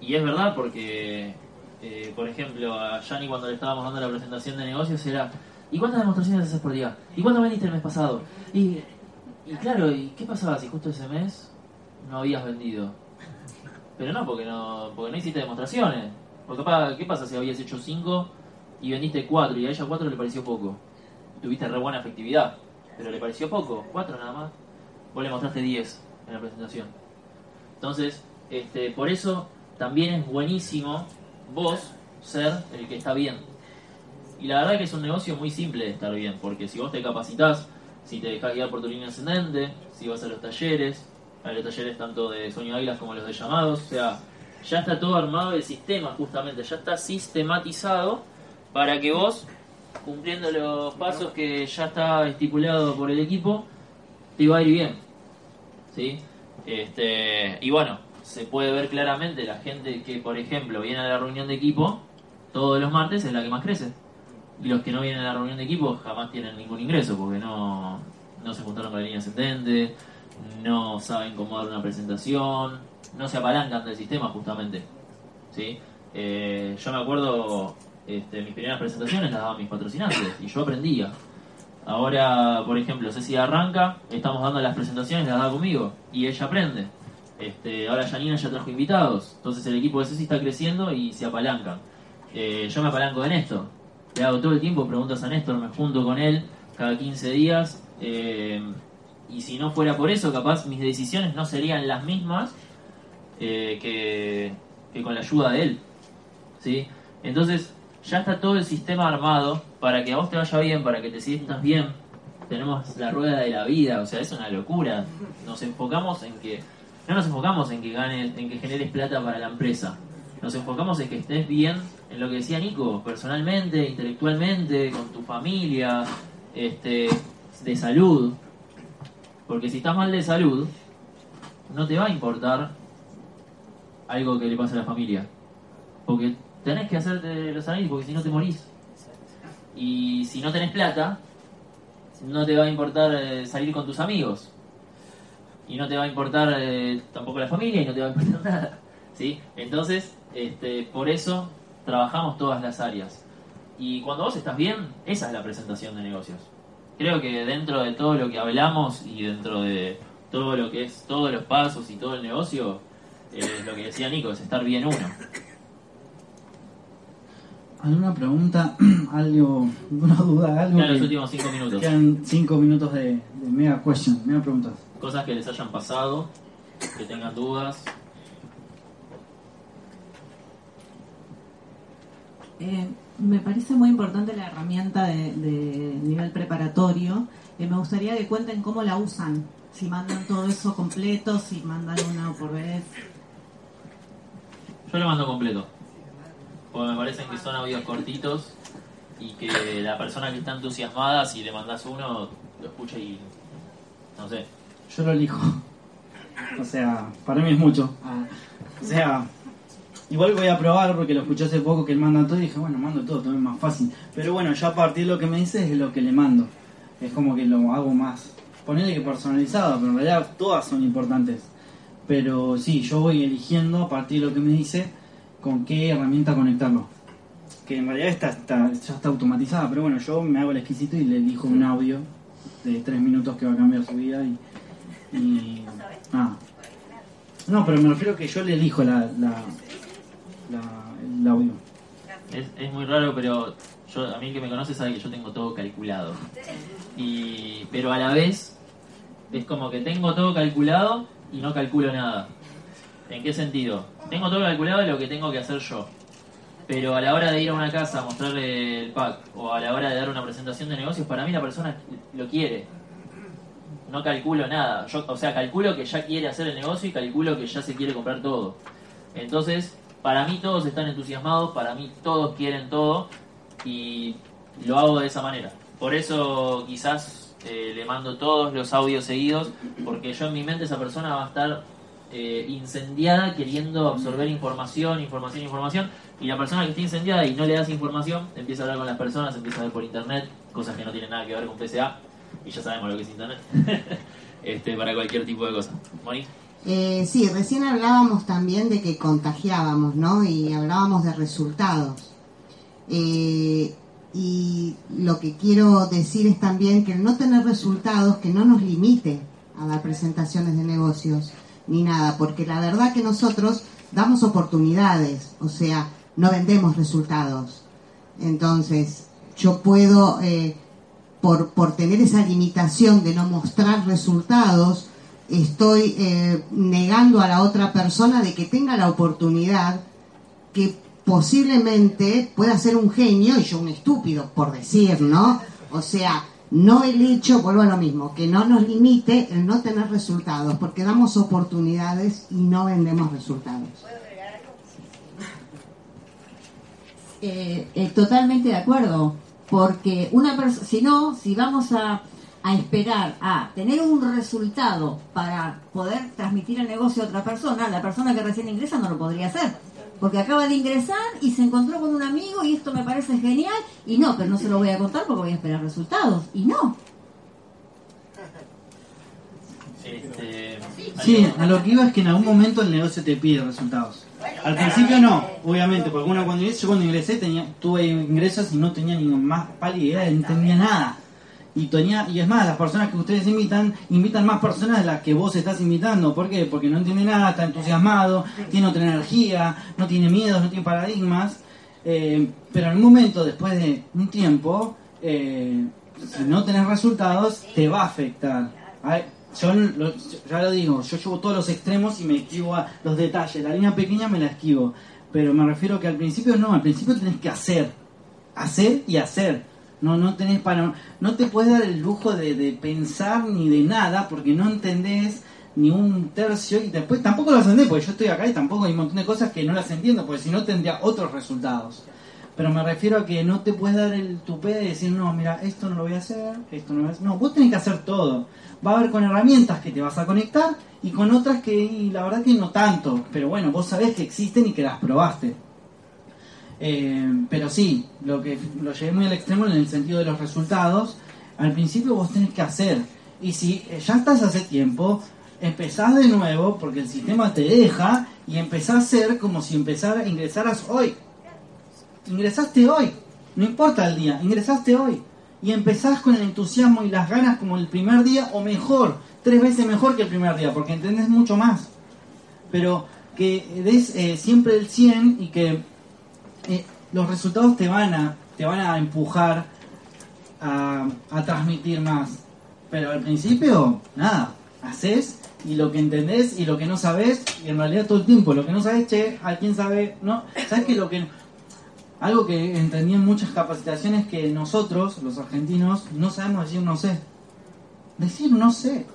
y es verdad porque eh, por ejemplo, a Yanni cuando le estábamos dando la presentación de negocios era, ¿y cuántas demostraciones haces por día? ¿Y cuánto vendiste el mes pasado? Y, y claro, ¿y qué pasaba si justo ese mes no habías vendido? Pero no, porque no, porque no hiciste demostraciones. Porque ¿qué pasa si habías hecho 5 y vendiste 4 y a ella 4 le pareció poco? Tuviste re buena efectividad, pero le pareció poco, 4 nada más. Vos le mostraste 10 en la presentación. Entonces, este, por eso también es buenísimo vos ser el que está bien. Y la verdad que es un negocio muy simple de estar bien, porque si vos te capacitas, si te dejas guiar por tu línea ascendente, si vas a los talleres, a los talleres tanto de sueño águilas como los de llamados, o sea, ya está todo armado el sistema justamente, ya está sistematizado para que vos, cumpliendo los pasos que ya está estipulado por el equipo, te va a ir bien. ¿Sí? Este, y bueno, se puede ver claramente la gente que, por ejemplo, viene a la reunión de equipo todos los martes es la que más crece. Y los que no vienen a la reunión de equipo jamás tienen ningún ingreso porque no, no se juntaron con la línea ascendente, no saben cómo dar una presentación, no se apalancan del sistema justamente. ¿sí? Eh, yo me acuerdo, este, mis primeras presentaciones las daban mis patrocinantes y yo aprendía. Ahora, por ejemplo, Ceci arranca, estamos dando las presentaciones, las da conmigo y ella aprende. Este, ahora Janina ya trajo invitados, entonces el equipo de Ceci está creciendo y se apalancan. Eh, yo me apalanco de Néstor, le hago todo el tiempo preguntas a Néstor, me junto con él cada 15 días. eh, y si no fuera por eso, capaz mis decisiones no serían las mismas eh, que, que con la ayuda de él. ¿sí? Entonces, ya está todo el sistema armado para que a vos te vaya bien, para que te sientas bien. Tenemos la rueda de la vida, o sea, es una locura. Nos enfocamos en que no nos enfocamos en que ganes, en que generes plata para la empresa. Nos enfocamos en que estés bien en lo que decía Nico, personalmente, intelectualmente, con tu familia, este, de salud. Porque si estás mal de salud, no te va a importar algo que le pase a la familia. Porque tenés que hacerte los análisis porque si no te morís. Y si no tenés plata, no te va a importar eh, salir con tus amigos. Y no te va a importar eh, tampoco la familia y no te va a importar nada. ¿sí? Entonces, este, por eso trabajamos todas las áreas. Y cuando vos estás bien, esa es la presentación de negocios. Creo que dentro de todo lo que hablamos y dentro de todo lo que es todos los pasos y todo el negocio, eh, lo que decía Nico, es estar bien uno. ¿Alguna pregunta? ¿Algo? ¿Alguna duda? ¿Algo? Los que- últimos cinco minutos. Quedan cinco minutos de, de mega question, mega preguntas. Cosas que les hayan pasado, que tengan dudas. Eh, me parece muy importante la herramienta de, de nivel preparatorio. Eh, me gustaría que cuenten cómo la usan. Si mandan todo eso completo, si mandan una por vez. Yo lo mando completo. Porque me parecen que son audios cortitos y que la persona que está entusiasmada, si le mandas uno, lo escucha y. No sé. Yo lo elijo. O sea, para mí es mucho. O sea, igual voy a probar porque lo escuché hace poco que él manda todo y dije, bueno, mando todo, todo es más fácil. Pero bueno, ya a partir de lo que me dice es lo que le mando. Es como que lo hago más. Ponele que personalizado, pero en realidad todas son importantes. Pero sí, yo voy eligiendo a partir de lo que me dice con qué herramienta conectarlo. Que en realidad está, está- ya está automatizada, pero bueno, yo me hago el exquisito y le elijo un audio de tres minutos que va a cambiar su vida y. y ah. No, pero me refiero que yo le elijo la, la, la- el audio. Es, es muy raro, pero yo, a mí el que me conoce sabe que yo tengo todo calculado. Y, pero a la vez, es como que tengo todo calculado y no calculo nada. ¿En qué sentido? Tengo todo calculado lo que tengo que hacer yo. Pero a la hora de ir a una casa a mostrarle el pack o a la hora de dar una presentación de negocios, para mí la persona lo quiere. No calculo nada. Yo, o sea, calculo que ya quiere hacer el negocio y calculo que ya se quiere comprar todo. Entonces, para mí todos están entusiasmados, para mí todos quieren todo y lo hago de esa manera. Por eso quizás eh, le mando todos los audios seguidos, porque yo en mi mente esa persona va a estar eh, incendiada queriendo absorber información, información, información, y la persona que está incendiada y no le das información, empieza a hablar con las personas, empieza a ver por internet, cosas que no tienen nada que ver con PCA, y ya sabemos lo que es internet, este, para cualquier tipo de cosa. Moni. Eh, sí, recién hablábamos también de que contagiábamos, ¿no? Y hablábamos de resultados. Eh, y lo que quiero decir es también que el no tener resultados, que no nos limite a dar presentaciones de negocios ni nada, porque la verdad que nosotros damos oportunidades, o sea, no vendemos resultados. Entonces, yo puedo, eh, por, por tener esa limitación de no mostrar resultados, estoy eh, negando a la otra persona de que tenga la oportunidad que posiblemente pueda ser un genio y yo un estúpido, por decir, ¿no? O sea, no el hecho, vuelvo a lo mismo, que no nos limite el no tener resultados, porque damos oportunidades y no vendemos resultados. Eh, eh, totalmente de acuerdo, porque una persona, si no, si vamos a, a esperar a tener un resultado para poder transmitir el negocio a otra persona, la persona que recién ingresa no lo podría hacer, porque acaba de ingresar y se encontró con un amigo y esto me parece genial, y no, pero no se lo voy a contar porque voy a esperar resultados, y no. Este, Sí, a lo que iba es que en algún momento el negocio te pide resultados. Al principio no, obviamente, porque uno cuando ingresé, yo cuando ingresé tenía, tuve ingresos y no tenía ni más pálida idea, no entendía nada. Y tenía, y es más, las personas que ustedes invitan, invitan más personas de las que vos estás invitando. ¿Por qué? Porque no entiende nada, está entusiasmado, tiene otra energía, no tiene miedos, no tiene paradigmas. Eh, pero en un momento, después de un tiempo, eh, si no tenés resultados, te va a afectar. Ay, yo lo- ya lo digo, yo llevo todos los extremos y me esquivo a los detalles. La línea pequeña me la esquivo. Pero me refiero que al principio no, al principio tenés que hacer. Hacer y hacer. No, no tenés para. No te puedes dar el lujo de, de pensar ni de nada porque no entendés ni un tercio y después tampoco lo entendés porque yo estoy acá y tampoco hay un montón de cosas que no las entiendo porque si no tendría otros resultados. Pero me refiero a que no te puedes dar el tupé de decir, no, mira, esto no lo voy a hacer, esto no lo voy a hacer. No, vos tenés que hacer todo. Va a haber con herramientas que te vas a conectar y con otras que la verdad que no tanto. Pero bueno, vos sabés que existen y que las probaste. Eh, pero sí, lo que lo llevé muy al extremo en el sentido de los resultados. Al principio vos tenés que hacer. Y si eh, ya estás hace tiempo, empezás de nuevo porque el sistema te deja y empezás a hacer como si empezara, ingresaras hoy. Ingresaste hoy, no importa el día, ingresaste hoy. Y empezás con el entusiasmo y las ganas como el primer día o mejor, tres veces mejor que el primer día, porque entendés mucho más. Pero que des eh, siempre el 100 y que eh, los resultados te van a, te van a empujar a, a transmitir más. Pero al principio, nada, haces y lo que entendés y lo que no sabes, y en realidad todo el tiempo, lo que no sabes, che, a quién sabe, no, sabes que lo que algo que entendí en muchas capacitaciones que nosotros, los argentinos, no sabemos decir no sé. Decir no sé.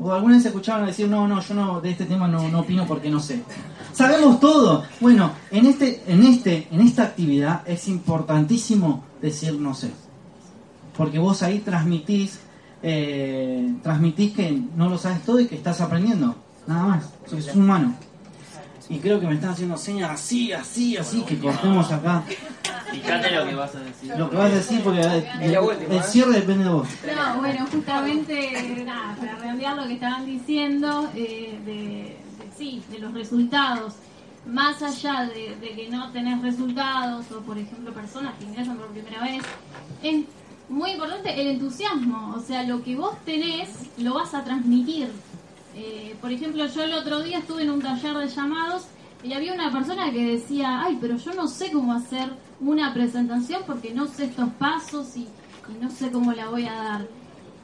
O alguna vez escucharon decir no, no, yo no de este tema no, no opino porque no sé. Sabemos todo. Bueno, en este, en este, en esta actividad es importantísimo decir no sé. Porque vos ahí transmitís, eh, transmitís que no lo sabes todo y que estás aprendiendo. Nada más. Sos humano. Y creo que me están haciendo señas así, así, así, que cortemos acá. Fíjate lo que vas a decir. Lo que vas a decir, porque el, el cierre depende de vos. No, bueno, justamente, nada, para redondear lo que estaban diciendo, eh, de, de- sí, de los resultados, más allá de, de que no tenés resultados, o por ejemplo personas que ingresan por primera vez, es muy importante el entusiasmo, o sea, lo que vos tenés lo vas a transmitir. Eh, por ejemplo, yo el otro día estuve en un taller de llamados y había una persona que decía, ay, pero yo no sé cómo hacer una presentación porque no sé estos pasos y, no sé cómo la voy a dar.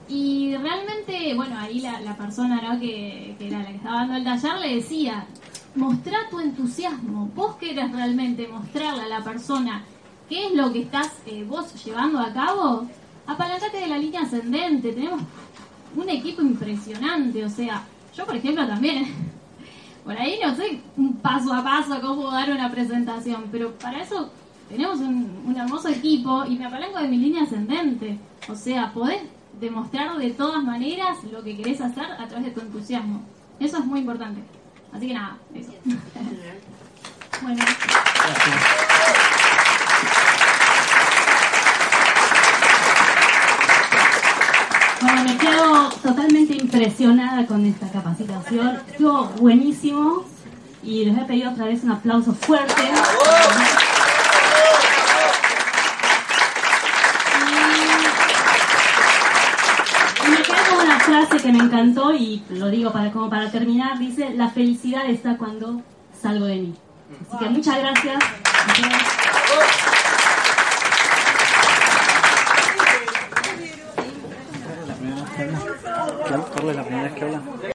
Y realmente, bueno, ahí la, persona ¿no? que, que era la que estaba dando el taller le decía, mostrá tu entusiasmo, vos querés realmente mostrarle a la persona qué es lo que estás eh, vos llevando a cabo, apalancate de la línea ascendente, tenemos un equipo impresionante, o sea, yo por ejemplo también, por ahí no sé un paso a paso cómo dar una presentación, pero para eso tenemos un, un hermoso equipo y me apalanco de mi línea ascendente, o sea, podés demostrar de todas maneras lo que querés hacer a través de tu entusiasmo, eso es muy importante, así que nada, eso. bueno. Bueno, me quedo totalmente impresionada con esta capacitación. Estuvo buenísimo y les voy a pedir otra vez un aplauso fuerte. Y me quedo con una frase que me encantó y lo digo como para terminar. Dice, la felicidad está cuando salgo de mí. Así que muchas gracias. Es la primera vez que habla.